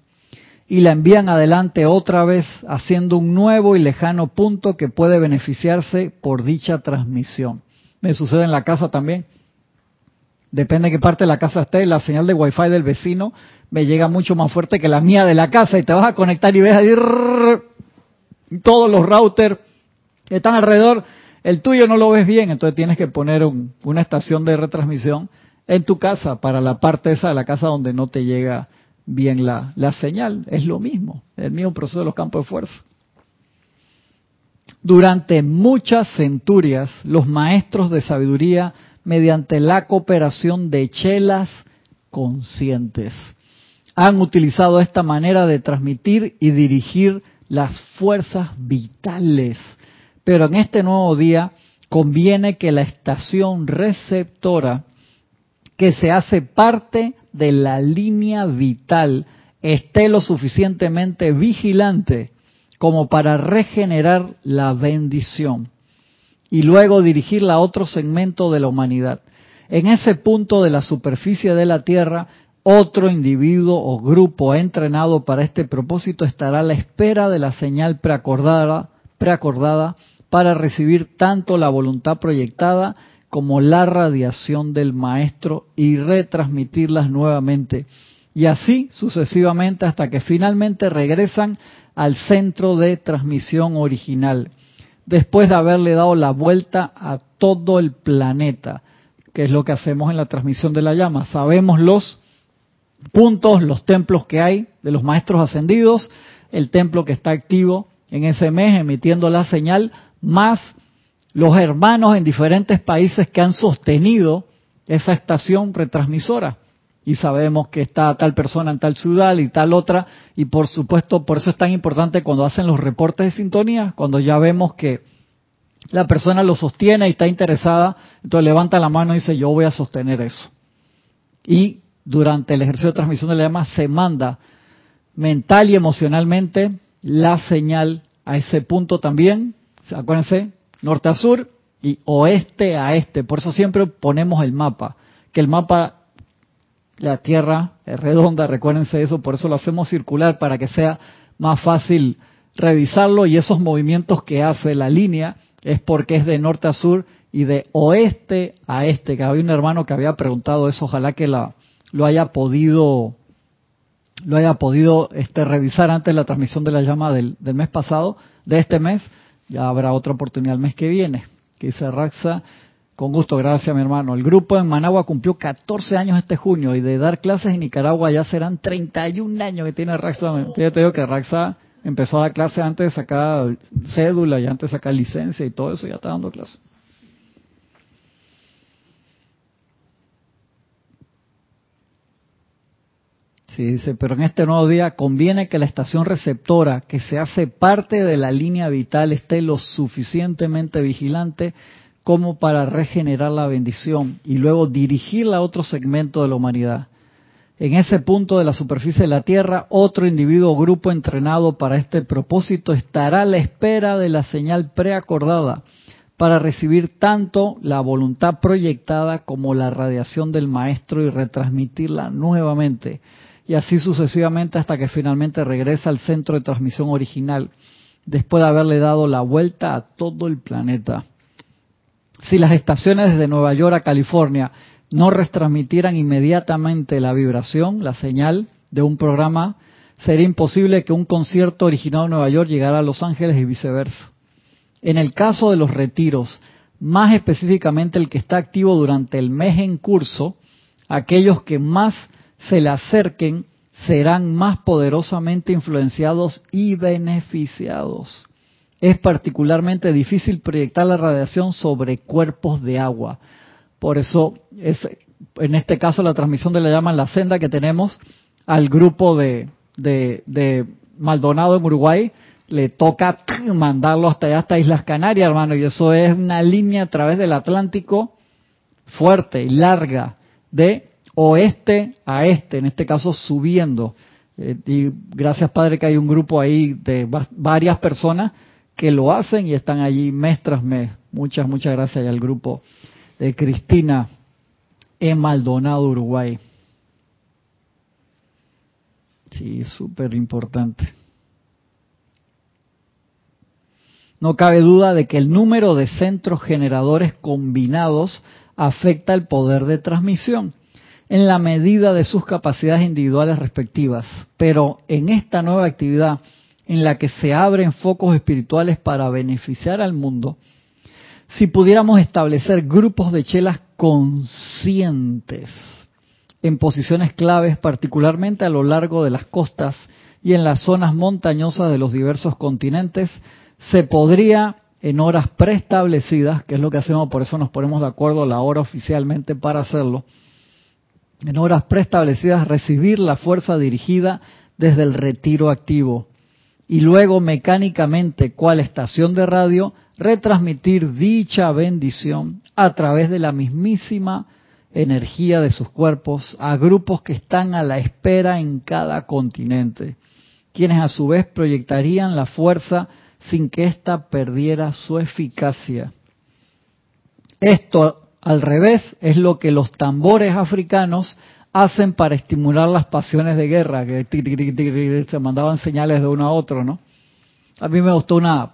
y la envían adelante otra vez, haciendo un nuevo y lejano punto que puede beneficiarse por dicha transmisión. Me sucede en la casa también. Depende de qué parte de la casa esté, la señal de wifi del vecino me llega mucho más fuerte que la mía de la casa y te vas a conectar y ves ahí todos los routers que están alrededor, el tuyo no lo ves bien, entonces tienes que poner una estación de retransmisión en tu casa para la parte esa de la casa donde no te llega bien la señal. Es lo mismo, el mismo proceso de los campos de fuerza. Durante muchas centurias, los maestros de sabiduría, mediante la cooperación de chelas conscientes, han utilizado esta manera de transmitir y dirigir las fuerzas vitales. Pero en este nuevo día conviene que la estación receptora, que se hace parte de la línea vital, esté lo suficientemente vigilante como para regenerar la bendición y luego dirigirla a otro segmento de la humanidad. En ese punto de la superficie de la Tierra, otro individuo o grupo entrenado para este propósito estará a la espera de la señal preacordada, preacordada para recibir tanto la voluntad proyectada como la radiación del maestro y retransmitirlas nuevamente. Y así sucesivamente hasta que finalmente regresan al centro de transmisión original, después de haberle dado la vuelta a todo el planeta, que es lo que hacemos en la transmisión de la llama. Sabemos los puntos, los templos que hay de los maestros ascendidos, el templo que está activo en ese mes emitiendo la señal, más los hermanos en diferentes países que han sostenido esa estación retransmisora y sabemos que está tal persona en tal ciudad y tal otra, y por supuesto, por eso es tan importante cuando hacen los reportes de sintonía, cuando ya vemos que la persona lo sostiene y está interesada, entonces levanta la mano y dice, yo voy a sostener eso. Y durante el ejercicio de transmisión de la llama se manda mental y emocionalmente la señal a ese punto también, acuérdense, norte a sur y oeste a este, por eso siempre ponemos el mapa, que el mapa la Tierra es redonda, recuérdense eso, por eso lo hacemos circular para que sea más fácil revisarlo y esos movimientos que hace la línea es porque es de norte a sur y de oeste a este, que había un hermano que había preguntado eso, ojalá que la, lo haya podido lo haya podido este, revisar antes la transmisión de la llama del, del mes pasado, de este mes, ya habrá otra oportunidad el mes que viene. Que dice Raxa, con gusto, gracias mi hermano. El grupo en Managua cumplió 14 años este junio y de dar clases en Nicaragua ya serán 31 años que tiene Raxa. Yo te digo que Raxa empezó a dar clases antes de sacar cédula y antes de sacar licencia y todo eso, ya está dando clases. Sí, dice, pero en este nuevo día conviene que la estación receptora, que se hace parte de la línea vital, esté lo suficientemente vigilante como para regenerar la bendición y luego dirigirla a otro segmento de la humanidad. En ese punto de la superficie de la Tierra, otro individuo o grupo entrenado para este propósito estará a la espera de la señal preacordada para recibir tanto la voluntad proyectada como la radiación del maestro y retransmitirla nuevamente, y así sucesivamente hasta que finalmente regresa al centro de transmisión original, después de haberle dado la vuelta a todo el planeta. Si las estaciones desde Nueva York a California no retransmitieran inmediatamente la vibración, la señal de un programa, sería imposible que un concierto originado en Nueva York llegara a Los Ángeles y viceversa. En el caso de los retiros, más específicamente el que está activo durante el mes en curso, aquellos que más se le acerquen serán más poderosamente influenciados y beneficiados. Es particularmente difícil proyectar la radiación sobre cuerpos de agua, por eso, es, en este caso, la transmisión de la llama la senda que tenemos al grupo de, de, Maldonado en Uruguay, le toca mandarlo hasta allá, hasta Islas Canarias, hermano, y eso es una línea a través del Atlántico fuerte y larga, de oeste a este, en este caso subiendo. Eh, y gracias, Padre, que hay un grupo ahí de varias personas que lo hacen y están allí mes tras mes. Muchas, muchas gracias al grupo de Cristina en Maldonado, Uruguay. Sí, súper importante. No cabe duda de que el número de centros generadores combinados afecta el poder de transmisión en la medida de sus capacidades individuales respectivas. Pero en esta nueva actividad en la que se abren focos espirituales para beneficiar al mundo, si pudiéramos establecer grupos de chelas conscientes en posiciones claves, particularmente a lo largo de las costas y en las zonas montañosas de los diversos continentes, se podría en horas preestablecidas, que es lo que hacemos, por eso nos ponemos de acuerdo la hora oficialmente para hacerlo, en horas preestablecidas recibir la fuerza dirigida desde el retiro activo y luego mecánicamente, cual estación de radio, retransmitir dicha bendición a través de la mismísima energía de sus cuerpos a grupos que están a la espera en cada continente, quienes a su vez proyectarían la fuerza sin que ésta perdiera su eficacia. Esto, al revés, es lo que los tambores africanos hacen para estimular las pasiones de guerra, que se mandaban señales de uno a otro, ¿no? A mí me gustó una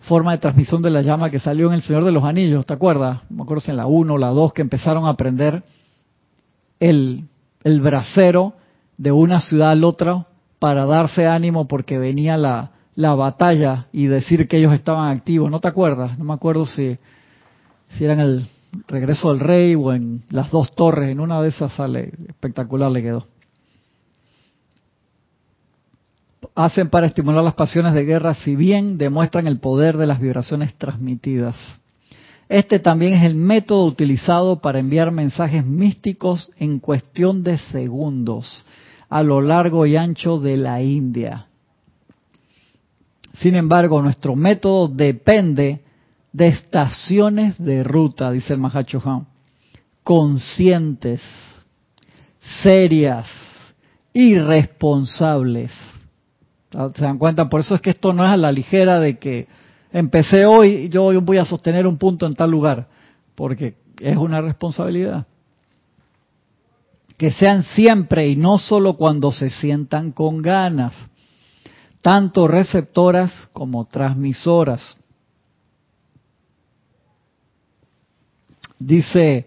forma de transmisión de la llama que salió en El Señor de los Anillos, ¿te acuerdas? Me acuerdo si en la 1 o la 2 que empezaron a aprender el, el brasero de una ciudad al otro para darse ánimo porque venía la, la batalla y decir que ellos estaban activos. ¿No te acuerdas? No me acuerdo si, si era en el regreso del rey o en las dos torres. En una de esas sale espectacular, le quedó. hacen para estimular las pasiones de guerra si bien demuestran el poder de las vibraciones transmitidas. Este también es el método utilizado para enviar mensajes místicos en cuestión de segundos a lo largo y ancho de la India. Sin embargo, nuestro método depende de estaciones de ruta, dice el Mahacho Han, conscientes, serias y responsables ¿Se dan cuenta? Por eso es que esto no es a la ligera de que empecé hoy, y yo voy a sostener un punto en tal lugar, porque es una responsabilidad. Que sean siempre y no solo cuando se sientan con ganas, tanto receptoras como transmisoras. Dice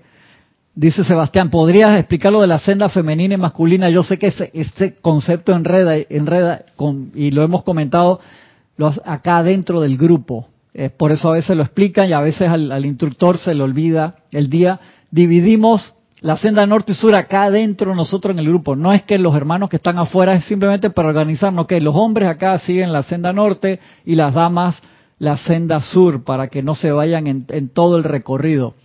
Dice Sebastián, ¿podrías explicar lo de la senda femenina y masculina? Yo sé que ese, este concepto enreda, enreda y lo hemos comentado acá dentro del grupo. por eso a veces lo explican y a veces al, instructor se le olvida el día. Dividimos la senda norte y sur acá dentro nosotros en el grupo. No es que los hermanos que están afuera es simplemente para organizarnos, que los hombres acá siguen la senda norte y las damas la senda sur para que no se vayan en todo el recorrido.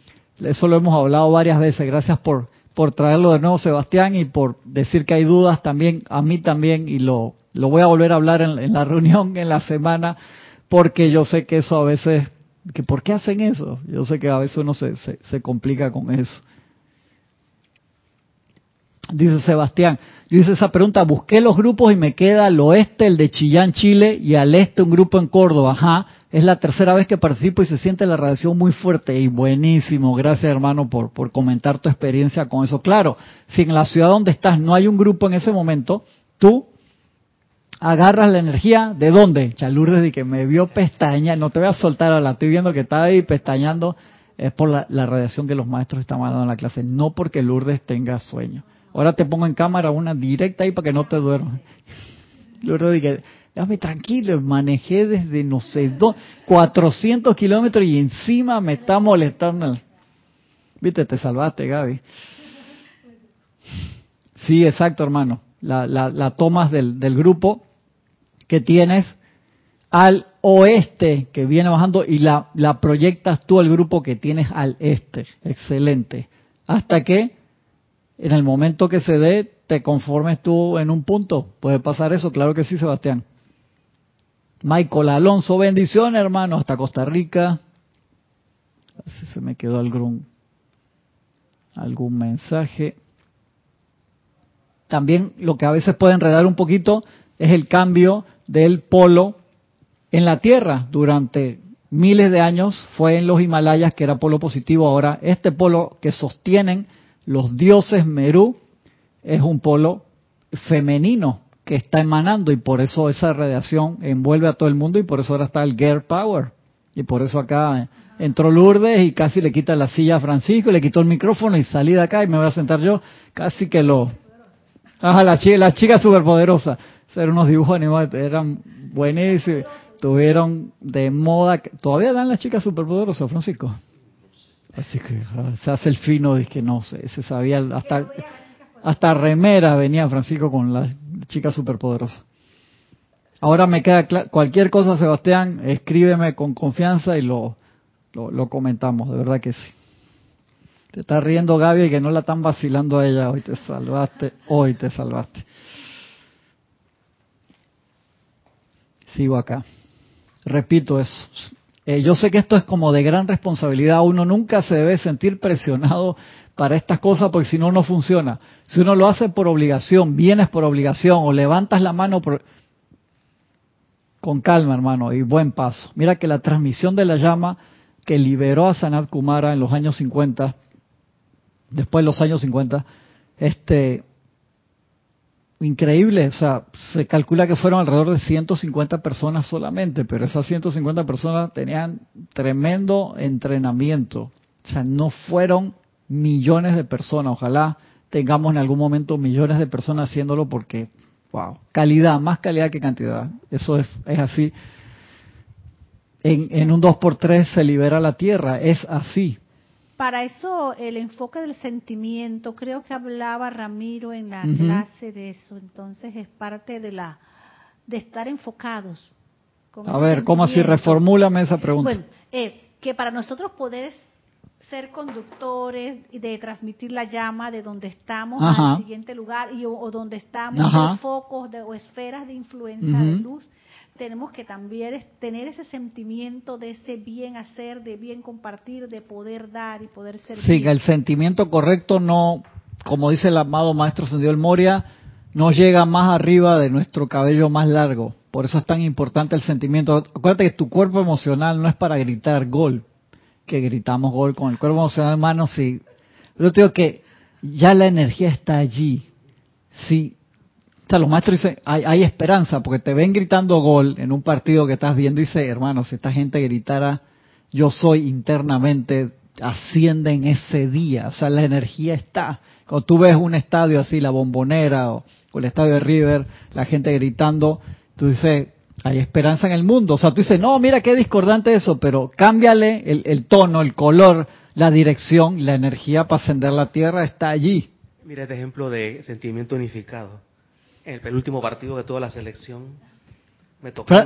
Eso lo hemos hablado varias veces. Gracias por, por traerlo de nuevo, Sebastián, y por decir que hay dudas también, a mí también, y lo, lo voy a volver a hablar en, la reunión en la semana, porque yo sé que eso a veces Que ¿Por qué hacen eso? Yo sé que a veces uno se, se, complica con eso. Dice Sebastián, yo hice esa pregunta, busqué los grupos y me queda al oeste el de Chillán, Chile, y al este un grupo en Córdoba. Ajá, es la tercera vez que participo y se siente la radiación muy fuerte y buenísimo. Gracias hermano por, por comentar tu experiencia con eso. Claro, si en la ciudad donde estás no hay un grupo en ese momento, tú agarras la energía de dónde? Chalurdes de que me vio pestaña, no te voy a soltar ahora, estoy viendo que está ahí pestañando, es por la, radiación que los maestros están mandando en la clase, no porque Lourdes tenga sueño. Ahora te pongo en cámara una directa ahí para que no te duermas. Lourdes dice, dame tranquilo, manejé desde no sé, dos, 400 kilómetros y encima me está molestando. Viste, te salvaste, Gaby. Sí, exacto, hermano. La, la, la tomas del, del grupo que tienes al oeste que viene bajando y la, la proyectas tú al grupo que tienes al este. Excelente. Hasta que en el momento que se dé te conformes tú en un punto. ¿Puede pasar eso? Claro que sí, Sebastián. Michael Alonso, bendiciones hermano, hasta Costa Rica. Si se me quedó algún, algún mensaje. También lo que a veces puede enredar un poquito es el cambio del polo en la Tierra. Durante miles de años fue en los Himalayas que era polo positivo. Ahora este polo que sostienen los dioses Merú es un polo femenino que está emanando y por eso esa radiación envuelve a todo el mundo y por eso ahora está el Gear Power. Y por eso acá entró Lourdes y casi le quita la silla a Francisco, le quitó el micrófono y salí de acá y me voy a sentar yo. Casi que lo... Ajá, la chica, la chica superpoderosa eran unos dibujos animados, eran buenísimos, tuvieron de moda, todavía dan las chicas superpoderosas, Francisco. Así que ah, se hace el fino, de que no sé, se sabía, hasta, hasta remera venía Francisco con la chica superpoderosa. Ahora me queda claro, cualquier cosa, Sebastián, escríbeme con confianza y lo, lo, lo, comentamos, de verdad que sí. Te está riendo Gaby y que no la están vacilando a ella, hoy te salvaste, hoy te salvaste. Sigo acá. Repito eso. Eh, yo sé que esto es como de gran responsabilidad. Uno nunca se debe sentir presionado para estas cosas porque si no, no funciona. Si uno lo hace por obligación, vienes por obligación o levantas la mano por... con calma, hermano, y buen paso. Mira que la transmisión de la llama que liberó a Sanat Kumara en los años 50, después de los años 50, este, increíble, o sea, se calcula que fueron alrededor de 150 personas solamente, pero esas 150 personas tenían tremendo entrenamiento, o sea, no fueron millones de personas, ojalá tengamos en algún momento millones de personas haciéndolo porque, wow, calidad, más calidad que cantidad, eso es, es así. En, en un 2x3 se libera la tierra, es así, para eso el enfoque del sentimiento, creo que hablaba Ramiro en la clase de eso, entonces es parte de la de estar enfocados. A ver, ¿cómo así? Reformúlame esa pregunta. Bueno, eh, que para nosotros poder ser conductores y de transmitir la llama de donde estamos al siguiente lugar y o, donde estamos, los focos de, o esferas de influencia de luz, tenemos que también tener ese sentimiento de ese bien hacer, de bien compartir, de poder dar y poder servir. Sí, el sentimiento correcto no, como dice el amado Maestro Sendido Moria, no llega más arriba de nuestro cabello más largo. Por eso es tan importante el sentimiento. Acuérdate que tu cuerpo emocional no es para gritar gol, que gritamos gol con el cuerpo emocional, hermano, sí. Pero te digo que ya la energía está allí. Sí, los maestros dicen, hay, esperanza, porque te ven gritando gol en un partido que estás viendo y dice, hermano, si esta gente gritara, yo soy internamente, asciende en ese día, o sea, la energía está. Cuando tú ves un estadio así, la bombonera o, el estadio de River, la gente gritando, tú dices, hay esperanza en el mundo. O sea, tú dices, no, mira qué discordante eso, pero cámbiale el, el tono, el color, la dirección, la energía para ascender la tierra está allí. Mira este ejemplo de sentimiento unificado en el penúltimo partido de toda la selección,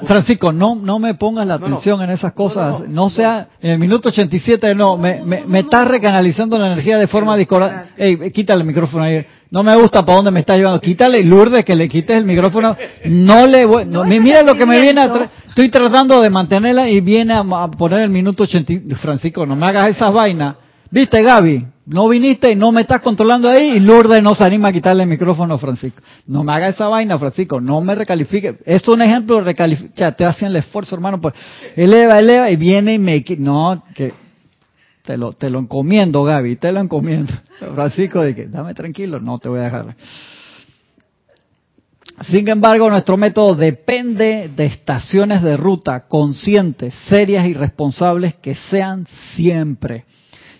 Francisco, no, no me pongas la atención en esas cosas. No, sea, en el minuto 87, no, me, me, me estás recanalizando la energía de forma discordante. Ey, quítale el micrófono ahí. No me gusta para dónde me estás llevando. Quítale, Lourdes, que le quites el micrófono. No le voy, mira lo que me viene atrás. Estoy tratando de mantenerla y viene a, poner el minuto 80. Francisco, no me hagas esas vainas. ¿Viste, Gaby? No viniste y no me estás controlando ahí y Lourdes no se anima a quitarle el micrófono a Francisco. No me haga esa vaina, Francisco. No me recalifique. Esto es un ejemplo de recalificar. Te hacen el esfuerzo, hermano. Pues eleva, eleva y viene y me... No, que te lo, te lo encomiendo, Gaby. Te lo encomiendo. Francisco, de dame tranquilo. No te voy a dejar. Sin embargo, nuestro método depende de estaciones de ruta conscientes, serias y responsables que sean siempre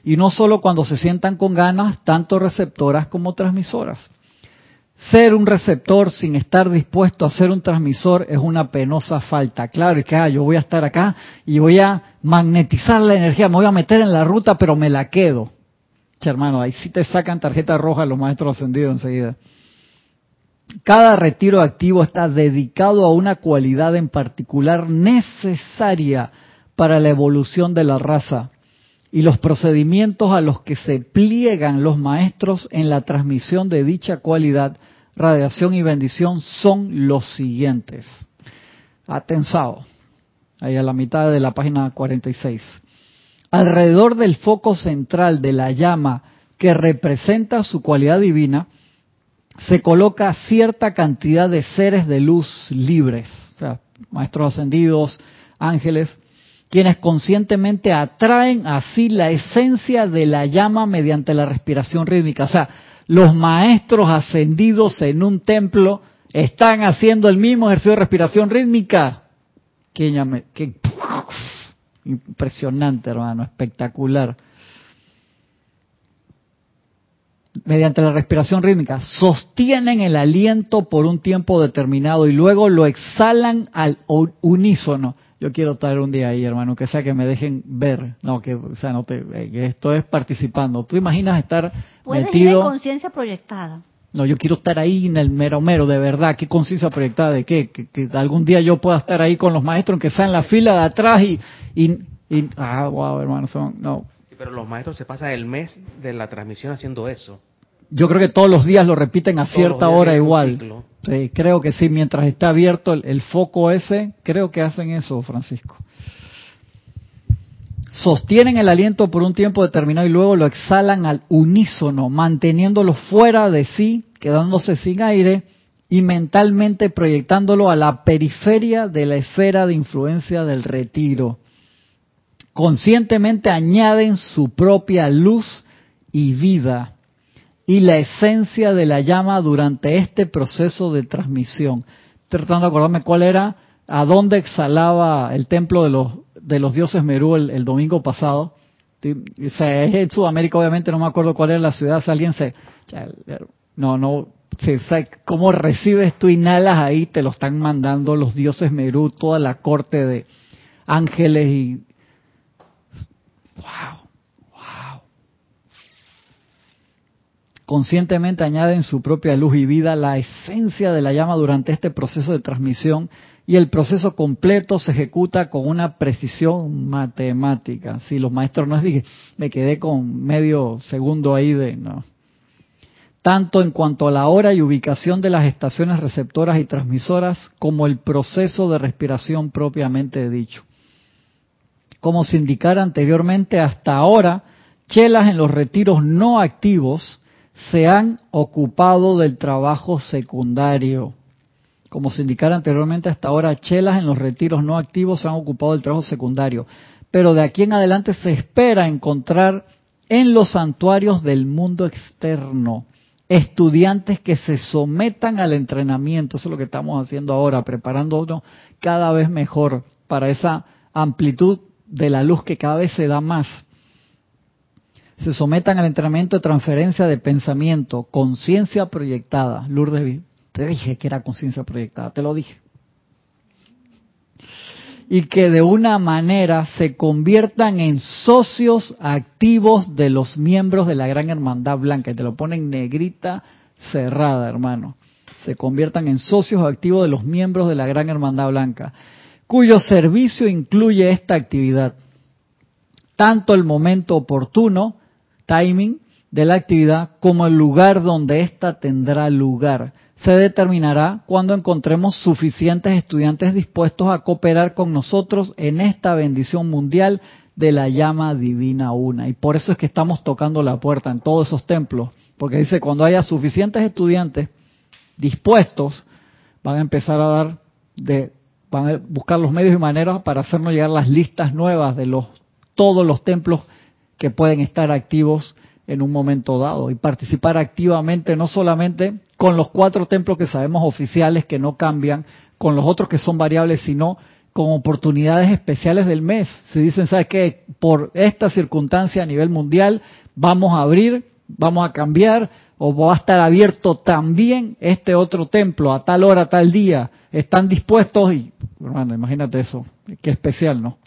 y no solo cuando se sientan con ganas, tanto receptoras como transmisoras. Ser un receptor sin estar dispuesto a ser un transmisor es una penosa falta. Claro, es que ah, yo voy a estar acá y voy a magnetizar la energía, me voy a meter en la ruta, pero me la quedo. hermano, ahí sí te sacan tarjeta roja los maestros ascendidos enseguida. Cada retiro activo está dedicado a una cualidad en particular necesaria para la evolución de la raza y los procedimientos a los que se pliegan los maestros en la transmisión de dicha cualidad, radiación y bendición son los siguientes. Atensado, ahí a la mitad de la página 46. Alrededor del foco central de la llama que representa su cualidad divina, se coloca cierta cantidad de seres de luz libres, o sea, maestros ascendidos, ángeles, quienes conscientemente atraen así la esencia de la llama mediante la respiración rítmica. O sea, los maestros ascendidos en un templo están haciendo el mismo ejercicio de respiración rítmica. Qué impresionante, hermano, espectacular. Mediante la respiración rítmica, sostienen el aliento por un tiempo determinado y luego lo exhalan al unísono yo quiero estar un día ahí, hermano, que sea que me dejen ver, no, que, o sea, no te, eh, que esto es participando. ¿Tú imaginas estar ¿Puedes metido? conciencia proyectada. No, yo quiero estar ahí en el mero mero, de verdad. ¿Qué conciencia proyectada de qué? Que, algún día yo pueda estar ahí con los maestros, que sea en la fila de atrás y, y, y ah, wow, hermano, son, no. pero los maestros se pasan el mes de la transmisión haciendo eso. Yo creo que todos los días lo repiten a cierta hora igual. Sí, creo que sí, mientras está abierto el, foco ese, creo que hacen eso, Francisco. Sostienen el aliento por un tiempo determinado y luego lo exhalan al unísono, manteniéndolo fuera de sí, quedándose sin aire y mentalmente proyectándolo a la periferia de la esfera de influencia del retiro. Conscientemente añaden su propia luz y vida y la esencia de la llama durante este proceso de transmisión. Tratando de acordarme cuál era, a dónde exhalaba el templo de los, de los dioses Merú el, domingo pasado. O sea, es en Sudamérica, obviamente, no me acuerdo cuál era la ciudad. Si alguien se. No, no. Se, ¿Cómo recibes tú inhalas ahí? Te lo están mandando los dioses Merú, toda la corte de ángeles y. ¡Wow! Conscientemente añaden su propia luz y vida, la esencia de la llama durante este proceso de transmisión y el proceso completo se ejecuta con una precisión matemática. Si los maestros no dije, me quedé con medio segundo ahí de no. Tanto en cuanto a la hora y ubicación de las estaciones receptoras y transmisoras, como el proceso de respiración propiamente dicho. Como se indicara anteriormente, hasta ahora, chelas en los retiros no activos se han ocupado del trabajo secundario. Como se indicara anteriormente, hasta ahora chelas en los retiros no activos se han ocupado del trabajo secundario. Pero de aquí en adelante se espera encontrar en los santuarios del mundo externo estudiantes que se sometan al entrenamiento. Eso es lo que estamos haciendo ahora, preparándonos cada vez mejor para esa amplitud de la luz que cada vez se da más se sometan al entrenamiento de transferencia de pensamiento, conciencia proyectada. Lourdes, te dije que era conciencia proyectada, te lo dije. Y que de una manera se conviertan en socios activos de los miembros de la Gran Hermandad Blanca. Y te lo ponen negrita cerrada, hermano. se conviertan en socios activos de los miembros de la Gran Hermandad Blanca, cuyo servicio incluye esta actividad. Tanto el momento oportuno, timing, de la actividad como el lugar donde ésta tendrá lugar. Se determinará cuando encontremos suficientes estudiantes dispuestos a cooperar con nosotros en esta bendición mundial de la llama divina una. Y por eso es que estamos tocando la puerta en todos esos templos, porque dice, cuando haya suficientes estudiantes dispuestos, van a empezar a dar de van a buscar los medios y maneras para hacernos llegar las listas nuevas de los todos los templos que pueden estar activos en un momento dado y participar activamente no solamente con los cuatro templos que sabemos oficiales que no cambian, con los otros que son variables, sino con oportunidades especiales del mes. Se dicen, ¿sabes qué? Por esta circunstancia a nivel mundial vamos a abrir, vamos a cambiar o va a estar abierto también este otro templo a tal hora, a tal día. Están dispuestos y, hermano, imagínate eso, qué especial, ¿no?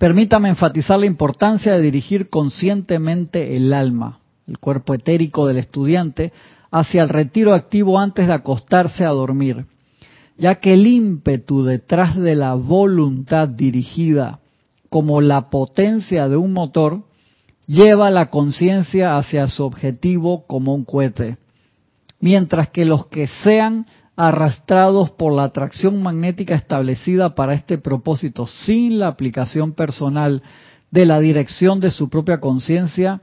Permítame enfatizar la importancia de dirigir conscientemente el alma, el cuerpo etérico del estudiante, hacia el retiro activo antes de acostarse a dormir, ya que el ímpetu detrás de la voluntad dirigida como la potencia de un motor lleva la conciencia hacia su objetivo como un cohete, mientras que los que sean arrastrados por la atracción magnética establecida para este propósito sin la aplicación personal de la dirección de su propia conciencia,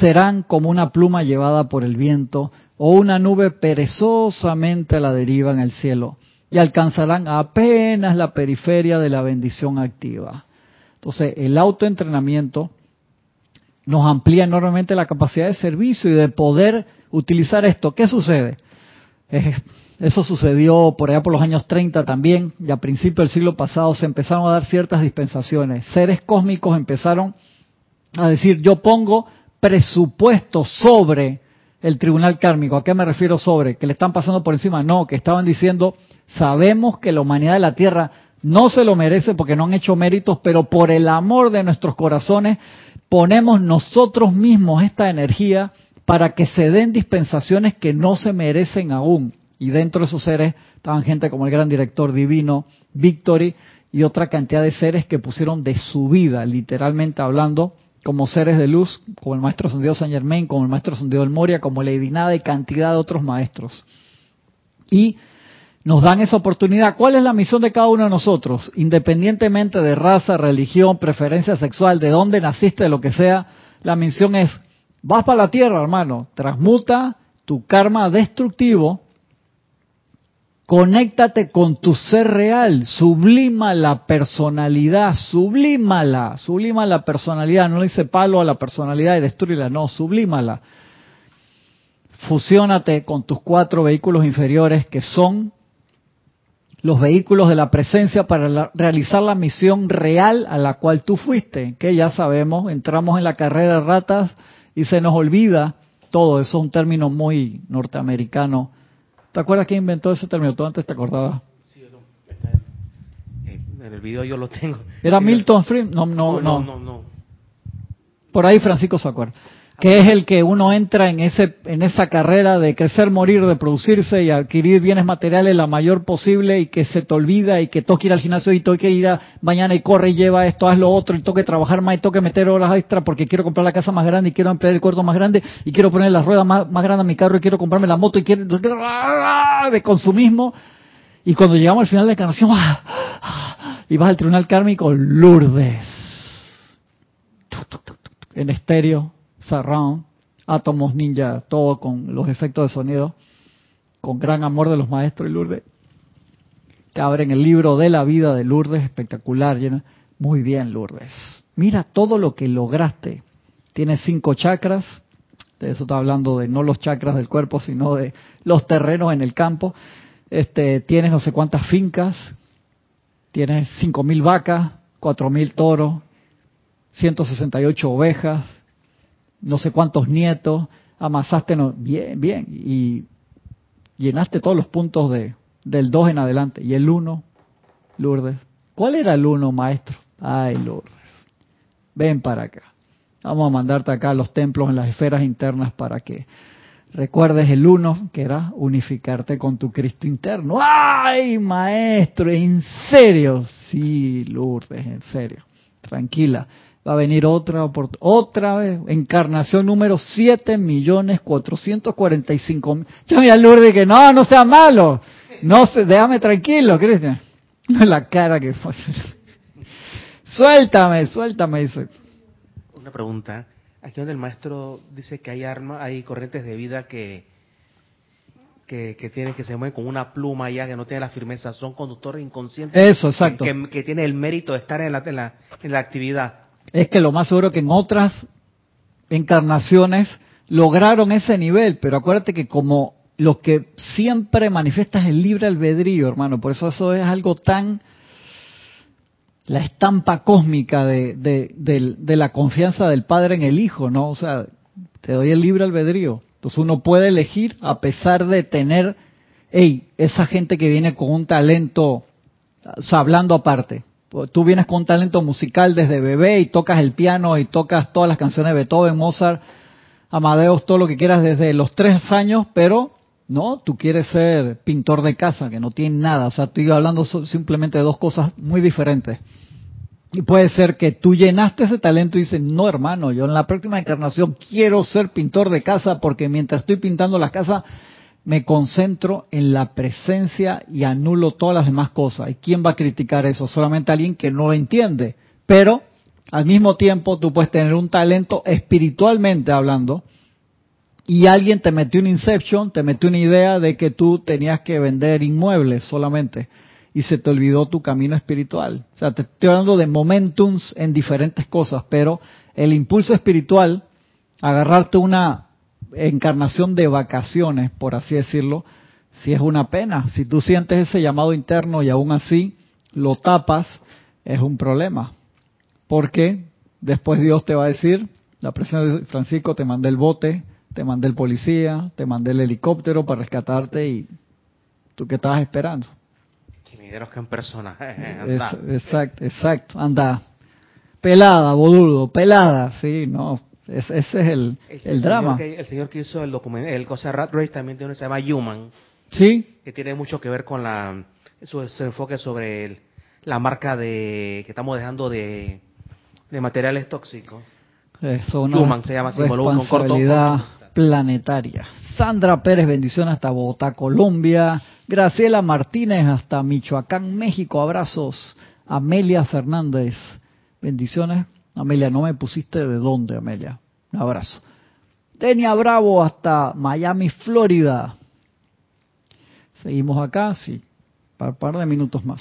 serán como una pluma llevada por el viento o una nube perezosamente a la deriva en el cielo y alcanzarán apenas la periferia de la bendición activa. Entonces, el autoentrenamiento nos amplía enormemente la capacidad de servicio y de poder utilizar esto. ¿Qué sucede? Eso sucedió por allá por los años 30 también, y a principios del siglo pasado se empezaron a dar ciertas dispensaciones. Seres cósmicos empezaron a decir, yo pongo presupuesto sobre el tribunal kármico. ¿A qué me refiero sobre? ¿Que le están pasando por encima? No, que estaban diciendo, sabemos que la humanidad de la Tierra no se lo merece porque no han hecho méritos, pero por el amor de nuestros corazones ponemos nosotros mismos esta energía para que se den dispensaciones que no se merecen aún. Y dentro de esos seres estaban gente como el gran director divino, Victory, y otra cantidad de seres que pusieron de su vida, literalmente hablando, como seres de luz, como el maestro ascendido San Germain, como el maestro ascendido del Moria, como Lady Nada y cantidad de otros maestros. Y nos dan esa oportunidad. ¿Cuál es la misión de cada uno de nosotros? Independientemente de raza, religión, preferencia sexual, de dónde naciste, de lo que sea, la misión es, vas para la tierra, hermano, transmuta tu karma destructivo. Conéctate con tu ser real, sublima la personalidad, sublímala, sublima la personalidad, no le dice palo a la personalidad y destruyela, no, sublímala. Fusiónate con tus cuatro vehículos inferiores que son los vehículos de la presencia para realizar la misión real a la cual tú fuiste, que ya sabemos, entramos en la carrera de ratas y se nos olvida todo, eso es un término muy norteamericano ¿Te acuerdas quién inventó ese término? Tú antes te acordabas. Sí, en el video yo lo tengo. ¿Era Milton Friedman? No no, no, no, no. Por ahí Francisco se acuerda que es el que uno entra en ese en esa carrera de crecer, morir, de producirse y adquirir bienes materiales la mayor posible y que se te olvida y que toque ir al gimnasio y toque ir a mañana y corre y lleva esto, haz lo otro y toque trabajar más y toque meter horas extra porque quiero comprar la casa más grande y quiero ampliar el cuarto más grande y quiero poner las ruedas más, más grandes a mi carro y quiero comprarme la moto y quiero de consumismo. Y cuando llegamos al final de la encarnación y vas al tribunal kármico Lourdes. En estéreo surround, átomos ninja, todo con los efectos de sonido, con gran amor de los maestros y Lourdes, que abren el libro de la vida de Lourdes, espectacular, llena. Muy bien, Lourdes. Mira todo lo que lograste. Tienes cinco chakras, de eso está hablando de no los chakras del cuerpo, sino de los terrenos en el campo. Este, tienes no sé cuántas fincas, tienes cinco mil vacas, cuatro mil toros, 168 ovejas, no sé cuántos nietos, amasaste, no, bien, bien, y llenaste todos los puntos de, del 2 en adelante. Y el 1, Lourdes. ¿Cuál era el 1, maestro? Ay, Lourdes. Ven para acá. Vamos a mandarte acá a los templos en las esferas internas para que recuerdes el uno, que era unificarte con tu Cristo interno. ¡Ay, maestro! ¿En serio? Sí, Lourdes, en serio. Tranquila. Va a venir otra otra vez, encarnación número 7 millones 445 mil. Ya mira Lourdes que no, no sea malo. No se, déjame tranquilo, Cristian. La cara que fue. Suéltame, suéltame, dice. Una pregunta. Aquí donde el maestro dice que hay armas, hay corrientes de vida que, que, que tienen que se mueven con una pluma ya que no tiene la firmeza, son conductores inconscientes. Eso, exacto. Que, que tiene el mérito de estar en la, en la, en la actividad. Es que lo más seguro que en otras encarnaciones lograron ese nivel, pero acuérdate que como lo que siempre manifiesta es el libre albedrío, hermano, por eso eso es algo tan la estampa cósmica de, de, la confianza del Padre en el Hijo, ¿no? O sea, te doy el libre albedrío. Entonces uno puede elegir a pesar de tener, hey, esa gente que viene con un talento, o hablando aparte. Tú vienes con talento musical desde bebé y tocas el piano y tocas todas las canciones de Beethoven, Mozart, Amadeus, todo lo que quieras desde los tres años, pero no, tú quieres ser pintor de casa, que no tiene nada. O sea, estoy hablando simplemente de dos cosas muy diferentes. Y puede ser que tú llenaste ese talento y dices, no hermano, yo en la próxima encarnación quiero ser pintor de casa porque mientras estoy pintando la casa me concentro en la presencia y anulo todas las demás cosas. ¿Y quién va a criticar eso? Solamente alguien que no lo entiende. Pero al mismo tiempo tú puedes tener un talento espiritualmente hablando y alguien te metió un inception, te metió una idea de que tú tenías que vender inmuebles solamente y se te olvidó tu camino espiritual. O sea, te estoy hablando de momentums en diferentes cosas, pero el impulso espiritual, agarrarte una encarnación de vacaciones, por así decirlo, si es una pena. Si tú sientes ese llamado interno y aún así lo tapas, es un problema. Porque después Dios te va a decir, la presencia de Francisco te mandé el bote, te mandé el policía, te mandé el helicóptero para rescatarte y tú qué estabas esperando que en persona. exacto, exacto. Anda. Pelada, boludo, pelada, sí, no. Ese es el, el, drama. el señor que hizo el documento, el cosa Rat Race también tiene, se llama Human. Sí. Que tiene mucho que ver con la, su, enfoque sobre la marca de que estamos dejando de, de materiales tóxicos. Eso, Human se llama responsabilidad planetaria. Sandra Pérez, bendición hasta Bogotá, Colombia. Graciela Martínez hasta Michoacán, México. Abrazos. Amelia Fernández. Bendiciones. Amelia, no me pusiste de dónde, Amelia. Un abrazo. Denia Bravo hasta Miami, Florida. Seguimos acá, sí. Para un par de minutos más.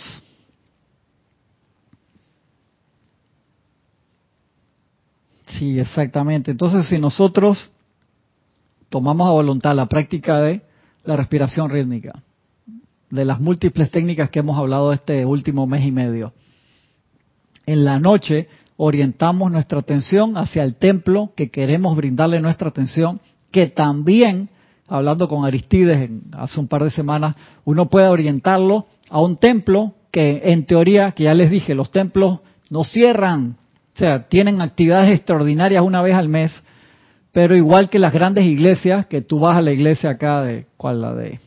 Sí, exactamente. Entonces, si nosotros tomamos a voluntad la práctica de la respiración rítmica, de las múltiples técnicas que hemos hablado este último mes y medio. En la noche orientamos nuestra atención hacia el templo que queremos brindarle nuestra atención, que también, hablando con Aristides hace un par de semanas, uno puede orientarlo a un templo que en teoría, que ya les dije, los templos no cierran, o sea, tienen actividades extraordinarias una vez al mes, pero igual que las grandes iglesias, que tú vas a la iglesia acá de, ¿cuál? La de,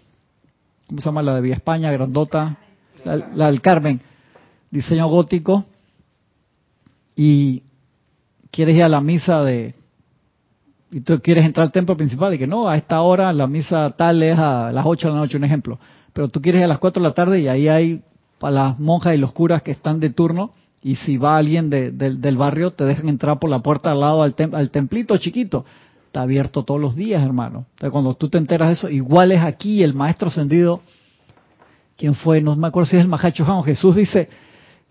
¿cómo se llama? La de Vía España, grandota, la, del Carmen, diseño gótico, y quieres ir a la misa de, y tú quieres entrar al templo principal, y que no, a esta hora la misa tal es a las 8 de la noche, un ejemplo, pero tú quieres ir a las 4 de la tarde y ahí hay para las monjas y los curas que están de turno, y si va alguien del barrio, te dejan entrar por la puerta al lado al, al templito chiquito. Está abierto todos los días, hermano. Entonces, cuando tú te enteras de eso, igual es aquí el maestro ascendido. ¿Quién fue? No me acuerdo si es el Mahacho. Jesús dice,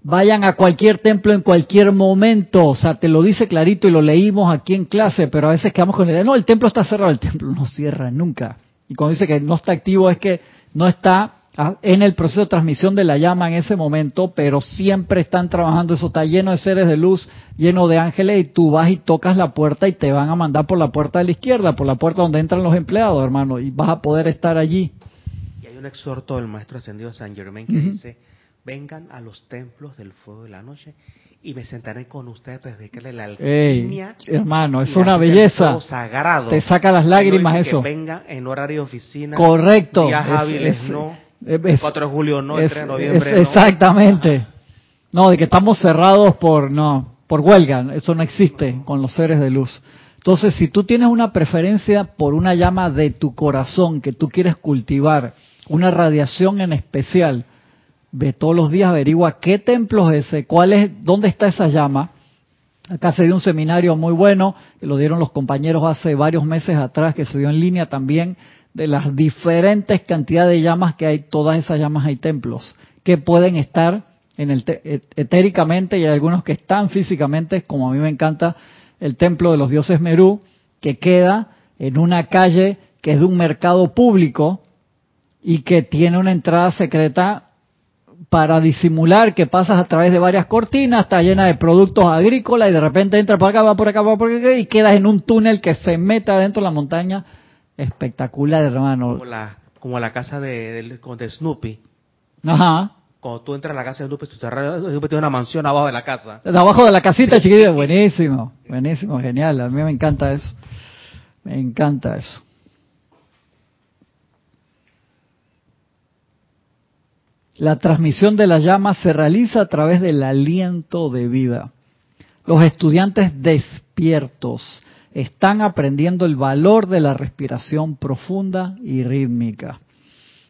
vayan a cualquier templo en cualquier momento. O sea, te lo dice clarito y lo leímos aquí en clase, pero a veces quedamos con el idea, no, el templo está cerrado, el templo no cierra nunca. Y cuando dice que no está activo es que no está Ah, en el proceso de transmisión de la llama en ese momento, pero siempre están trabajando, eso está lleno de seres de luz, lleno de ángeles, y tú vas y tocas la puerta y te van a mandar por la puerta de la izquierda, por la puerta donde entran los empleados, hermano, y vas a poder estar allí. Y hay un exhorto del Maestro Ascendido San Germain que dice, vengan a los templos del fuego de la noche y me sentaré con ustedes para explicarle la Ey, alquimia. hermano, es una belleza. sagrado. Te saca las lágrimas no eso. Que venga en horario de oficina. Correcto. Días hábiles, es- no. es- el 4 de julio no, el es- 3 de noviembre no. Exactamente. No, de que estamos cerrados por no, por huelga, eso no existe con los seres de luz. Entonces, si tú tienes una preferencia por una llama de tu corazón que tú quieres cultivar, una radiación en especial, ve todos los días, averigua qué templo es ese, cuál es, dónde está esa llama. Acá se dio un seminario muy bueno, que lo dieron los compañeros hace varios meses atrás, que se dio en línea también, de las diferentes cantidades de llamas que hay, todas esas llamas hay templos, que pueden estar en el te- et- etéricamente y hay algunos que están físicamente, como a mí me encanta el templo de los dioses Merú, que queda en una calle que es de un mercado público y que tiene una entrada secreta para disimular que pasas a través de varias cortinas, está llena de productos agrícolas y de repente entra por acá, va por acá, va por acá y quedas en un túnel que se mete adentro de la montaña. Espectacular, hermano. Como la, como la casa de, Snoopy. Ajá. Cuando tú entras a la casa de Snoopy, tú te arreglas- Snoopy tiene una mansión abajo de la casa. Abajo de la casita chiquitita, buenísimo, buenísimo, genial. A mí me encanta eso. Me encanta eso. La transmisión de la llama se realiza a través del aliento de vida. Los estudiantes despiertos están aprendiendo el valor de la respiración profunda y rítmica.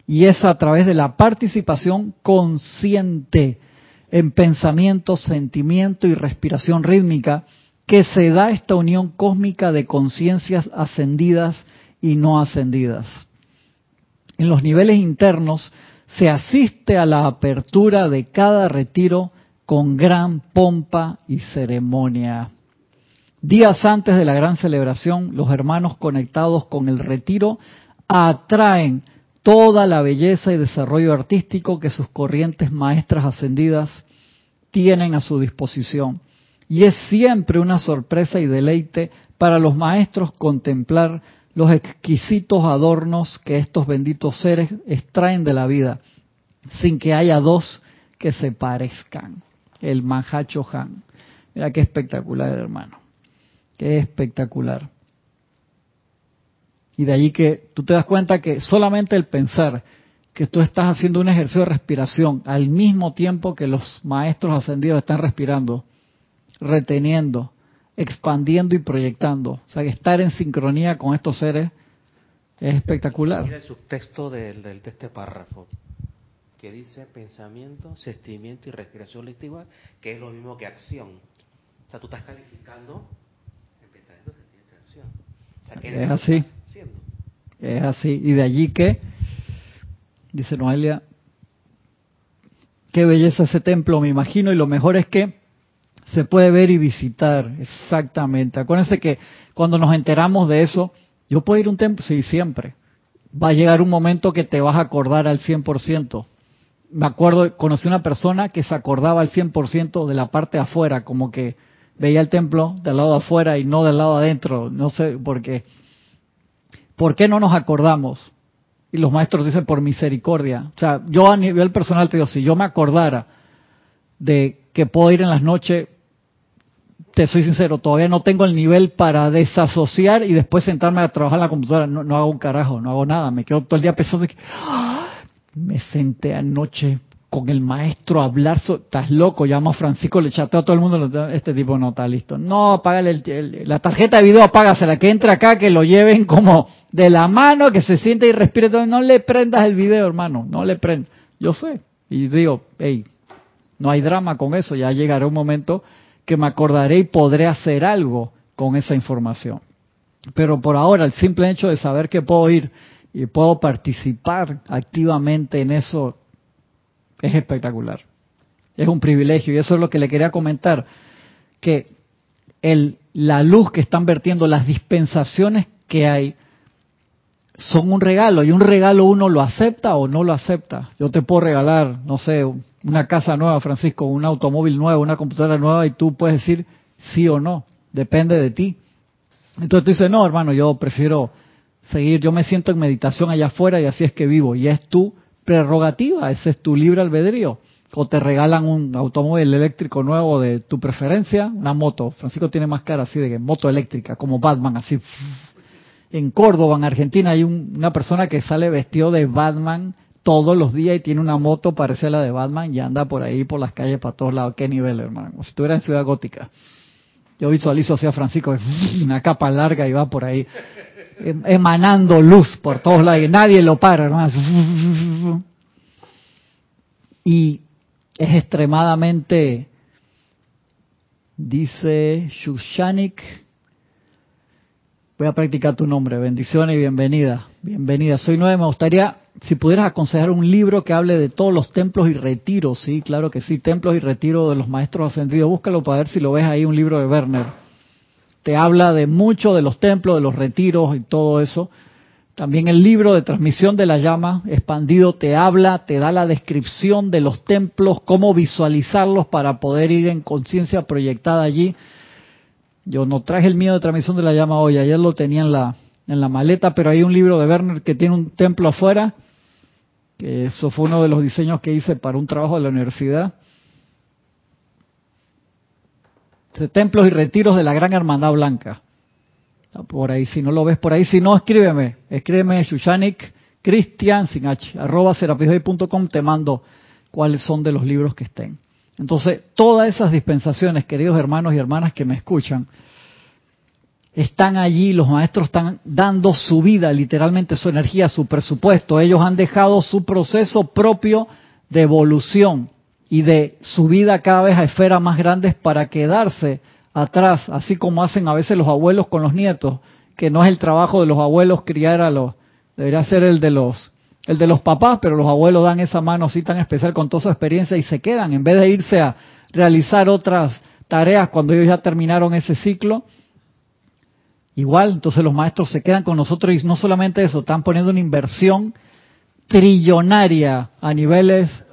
Y es a través de la participación consciente en pensamiento, sentimiento y respiración rítmica que se da esta unión cósmica de conciencias ascendidas y no ascendidas. En los niveles internos se asiste a la apertura de cada retiro con gran pompa y ceremonia. Días antes de la gran celebración, los hermanos conectados con el retiro atraen toda la belleza y desarrollo artístico que sus corrientes maestras ascendidas tienen a su disposición. Y es siempre una sorpresa y deleite para los maestros contemplar los exquisitos adornos que estos benditos seres extraen de la vida, sin que haya dos que se parezcan. El Mahacho Han. Mira qué espectacular, hermano. Qué espectacular. Y de allí que tú te das cuenta que solamente el pensar que tú estás haciendo un ejercicio de respiración al mismo tiempo que los maestros ascendidos están respirando, reteniendo, expandiendo y proyectando. O sea, que estar en sincronía con estos seres es espectacular. Mira el subtexto del, del- de este párrafo, que dice pensamiento, sentimiento y respiración colectiva, que es lo mismo que acción. O sea, tú estás calificando en pensamiento, sentimiento y acción. O sea, ¿qué Es así. Es así. Y de allí que, dice Noelia, qué belleza ese templo, me imagino, y lo mejor es que se puede ver y visitar, exactamente. Acuérdense que cuando nos enteramos de eso, yo puedo ir un templo, sí, siempre. Va a llegar un momento que te vas a acordar al 100%. Me acuerdo, conocí una persona que se acordaba al 100% de la parte de afuera, como que veía el templo del lado de afuera y no del lado de adentro. No sé por qué. ¿Por qué no nos acordamos? Y los maestros dicen por misericordia. O sea, yo a nivel personal te digo, si yo me acordara de que puedo ir en las noches, te soy sincero, todavía no tengo el nivel para desasociar y después sentarme a trabajar en la computadora. No, hago un carajo, no hago nada. Me quedo todo el día pensando que ¡ah! me senté anoche con el maestro a hablar. Estás loco, llamo a Francisco, le chateo a todo el mundo. Este tipo no está listo. No, apágale el- la tarjeta de video, apágasela, que entre acá, que lo lleven como de la mano, que se siente y respire todo. No le prendas el video, hermano, no le prendas. Yo sé. Y digo, hey, no hay drama con eso, ya llegará un momento que me acordaré y podré hacer algo con esa información. Pero por ahora, el simple hecho de saber que puedo ir y puedo participar activamente en eso es espectacular. Es un privilegio y eso es lo que le quería comentar, que el, la luz que están vertiendo, las dispensaciones que hay, son un regalo y un regalo uno lo acepta o no lo acepta. Yo te puedo regalar, no sé, una casa nueva, Francisco, un automóvil nuevo, una computadora nueva y tú puedes decir sí o no, depende de ti. Entonces tú dices, no, hermano, yo prefiero seguir, yo me siento en meditación allá afuera y así es que vivo y es tu prerrogativa, ese es tu libre albedrío. o te regalan un automóvil eléctrico nuevo de tu preferencia, una moto. Francisco tiene más cara así de que moto eléctrica, como Batman, así. En Córdoba, en Argentina, hay una persona que sale vestido de Batman todos los días y tiene una moto parecida a la de Batman y anda por ahí por las calles para todos lados. ¿Qué nivel, hermano? Como si estuviera en Ciudad Gótica. Yo visualizo así a Francisco, una capa larga y va por ahí em, emanando luz por todos lados y nadie lo para, hermano. Y es extremadamente, dice Shushanik, voy a practicar tu nombre, bendiciones y bienvenida, bienvenida. Soy nueve, me gustaría, si pudieras aconsejar un libro que hable de todos los templos y retiros, sí, claro que sí, templos y retiros de los maestros ascendidos, búscalo para ver si lo ves ahí, un libro de Werner. Te habla de mucho de los templos, de los retiros y todo eso. También el libro de transmisión de la llama expandido te habla, te da la descripción de los templos, cómo visualizarlos para poder ir en conciencia proyectada allí. Yo no traje el mío de transmisión de la llama hoy, ayer lo tenía en la, en la maleta, pero hay un libro de Werner que tiene un templo afuera, que eso fue uno de los diseños que hice para un trabajo de la universidad. Templos y retiros de la Gran Hermandad Blanca por ahí, si no lo ves por ahí, si no, escríbeme, escríbeme Shushanik Cristian sin H, arroba te mando cuáles son de los libros que estén. Entonces, todas esas dispensaciones, queridos hermanos y hermanas que me escuchan, están allí, los maestros están dando su vida, literalmente su energía, su presupuesto. Ellos han dejado su proceso propio de evolución y de su vida cada vez a esferas más grandes para quedarse atrás, así como hacen a veces los abuelos con los nietos, que no es el trabajo de los abuelos criar a los, debería ser el de los, el de los papás, pero los abuelos dan esa mano así tan especial con toda su experiencia y se quedan, en vez de irse a realizar otras tareas cuando ellos ya terminaron ese ciclo. Igual, entonces los maestros se quedan con nosotros y no solamente eso, están poniendo una inversión trillonaria a niveles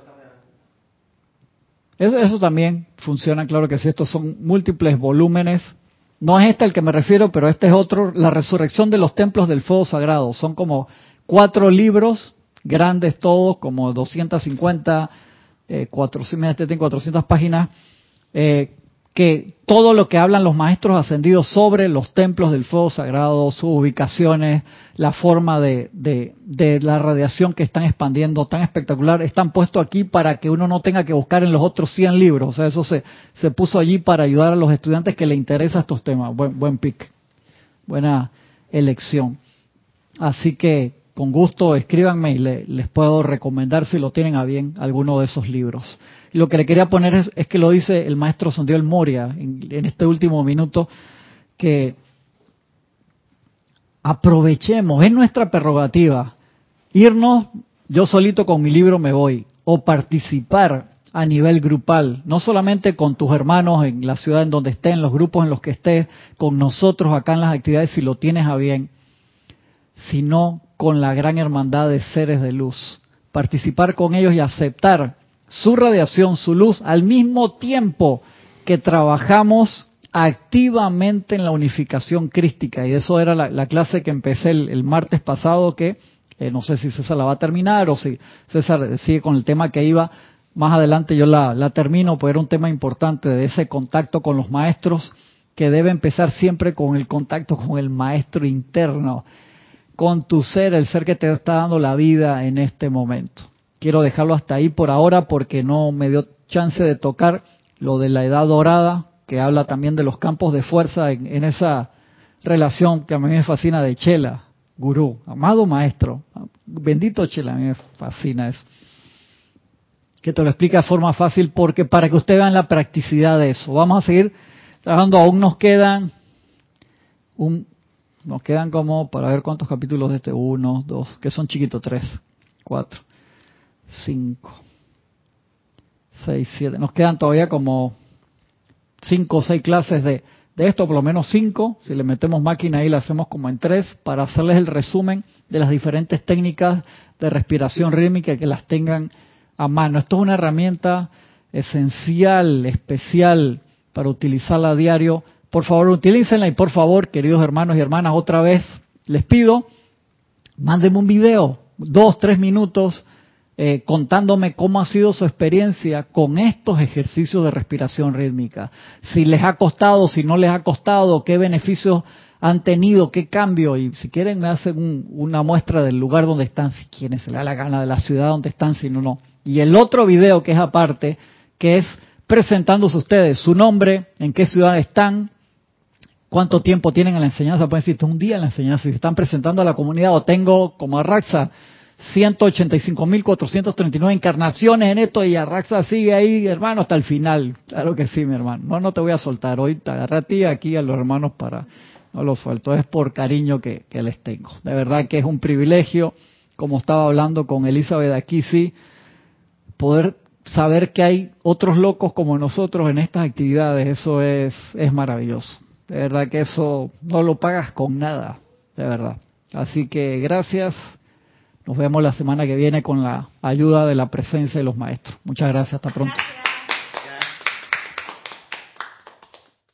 eso, también funciona, claro que sí, estos son múltiples volúmenes. No es este el que me refiero, pero este es otro, la resurrección de los templos del fuego sagrado. Son como cuatro libros, grandes todos, como 250, eh, 400, 400 páginas, eh, que todo lo que hablan los maestros ascendidos sobre los templos del fuego sagrado, sus ubicaciones, la forma de, de, la radiación que están expandiendo tan espectacular, están puestos aquí para que uno no tenga que buscar en los otros 100 libros. O sea, eso se, se puso allí para ayudar a los estudiantes que les interesan estos temas. Buen, buen pick, buena elección. Así que con gusto escríbanme y les puedo recomendar si lo tienen a bien alguno de esos libros. Y lo que le quería poner es, que lo dice el maestro Santiago Moria en, este último minuto, que aprovechemos, es nuestra prerrogativa, irnos, yo solito con mi libro me voy, o participar a nivel grupal, no solamente con tus hermanos en la ciudad en donde estén, los grupos en los que estés, con nosotros acá en las actividades si lo tienes a bien, sino con la gran hermandad de seres de luz. Participar con ellos y aceptar su radiación, su luz, al mismo tiempo que trabajamos activamente en la unificación crística. Y eso era la, clase que empecé el, martes pasado, que eh, no sé si César la va a terminar o si César sigue con el tema que iba. Más adelante yo la, la termino, porque era un tema importante de ese contacto con los maestros, que debe empezar siempre con el contacto con el maestro interno, con tu ser, el ser que te está dando la vida en este momento quiero dejarlo hasta ahí por ahora porque no me dio chance de tocar lo de la edad dorada, que habla también de los campos de fuerza en, esa relación que a mí me fascina de Chela, gurú, amado maestro, bendito Chela, a mí me fascina eso. Que te lo explica de forma fácil porque para que ustedes vean la practicidad de eso. Vamos a seguir trabajando, aún nos quedan un, nos quedan como, para ver cuántos capítulos de este, uno, dos, que son chiquitos, tres, cuatro 5, 6, 7. Nos quedan todavía como 5 o 6 clases de, de esto, por lo menos 5. Si le metemos máquina ahí, la hacemos como en 3 para hacerles el resumen de las diferentes técnicas de respiración rítmica que las tengan a mano. Esto es una herramienta esencial, especial para utilizarla a diario. Por favor, utilícenla y por favor, queridos hermanos y hermanas, otra vez les pido, mándenme un video, dos, tres minutos eh, contándome cómo ha sido su experiencia con estos ejercicios de respiración rítmica. Si les ha costado, si no les ha costado, qué beneficios han tenido, qué cambio. Y si quieren me hacen una muestra del lugar donde están, si quieren, se les da la gana, de la ciudad donde están, si no, no. Y el otro video que es aparte, que es presentándose ustedes, su nombre, en qué ciudad están, cuánto tiempo tienen en la enseñanza. Pueden decir, un día en la enseñanza, si están presentando a la comunidad, o tengo como a Raxa 185.439 encarnaciones en esto y Arraxa sigue ahí, hermano, hasta el final. Claro que sí, mi hermano. No, no te voy a soltar. Hoy te agarré a ti aquí a los hermanos para... No lo suelto, es por cariño que, les tengo. De verdad que es un privilegio, como estaba hablando con Elizabeth aquí, sí, poder saber que hay otros locos como nosotros en estas actividades. Eso es, es maravilloso. De verdad que eso no lo pagas con nada, de verdad. Así que gracias nos vemos la semana que viene con la ayuda de la presencia de los maestros. Muchas gracias. Hasta pronto.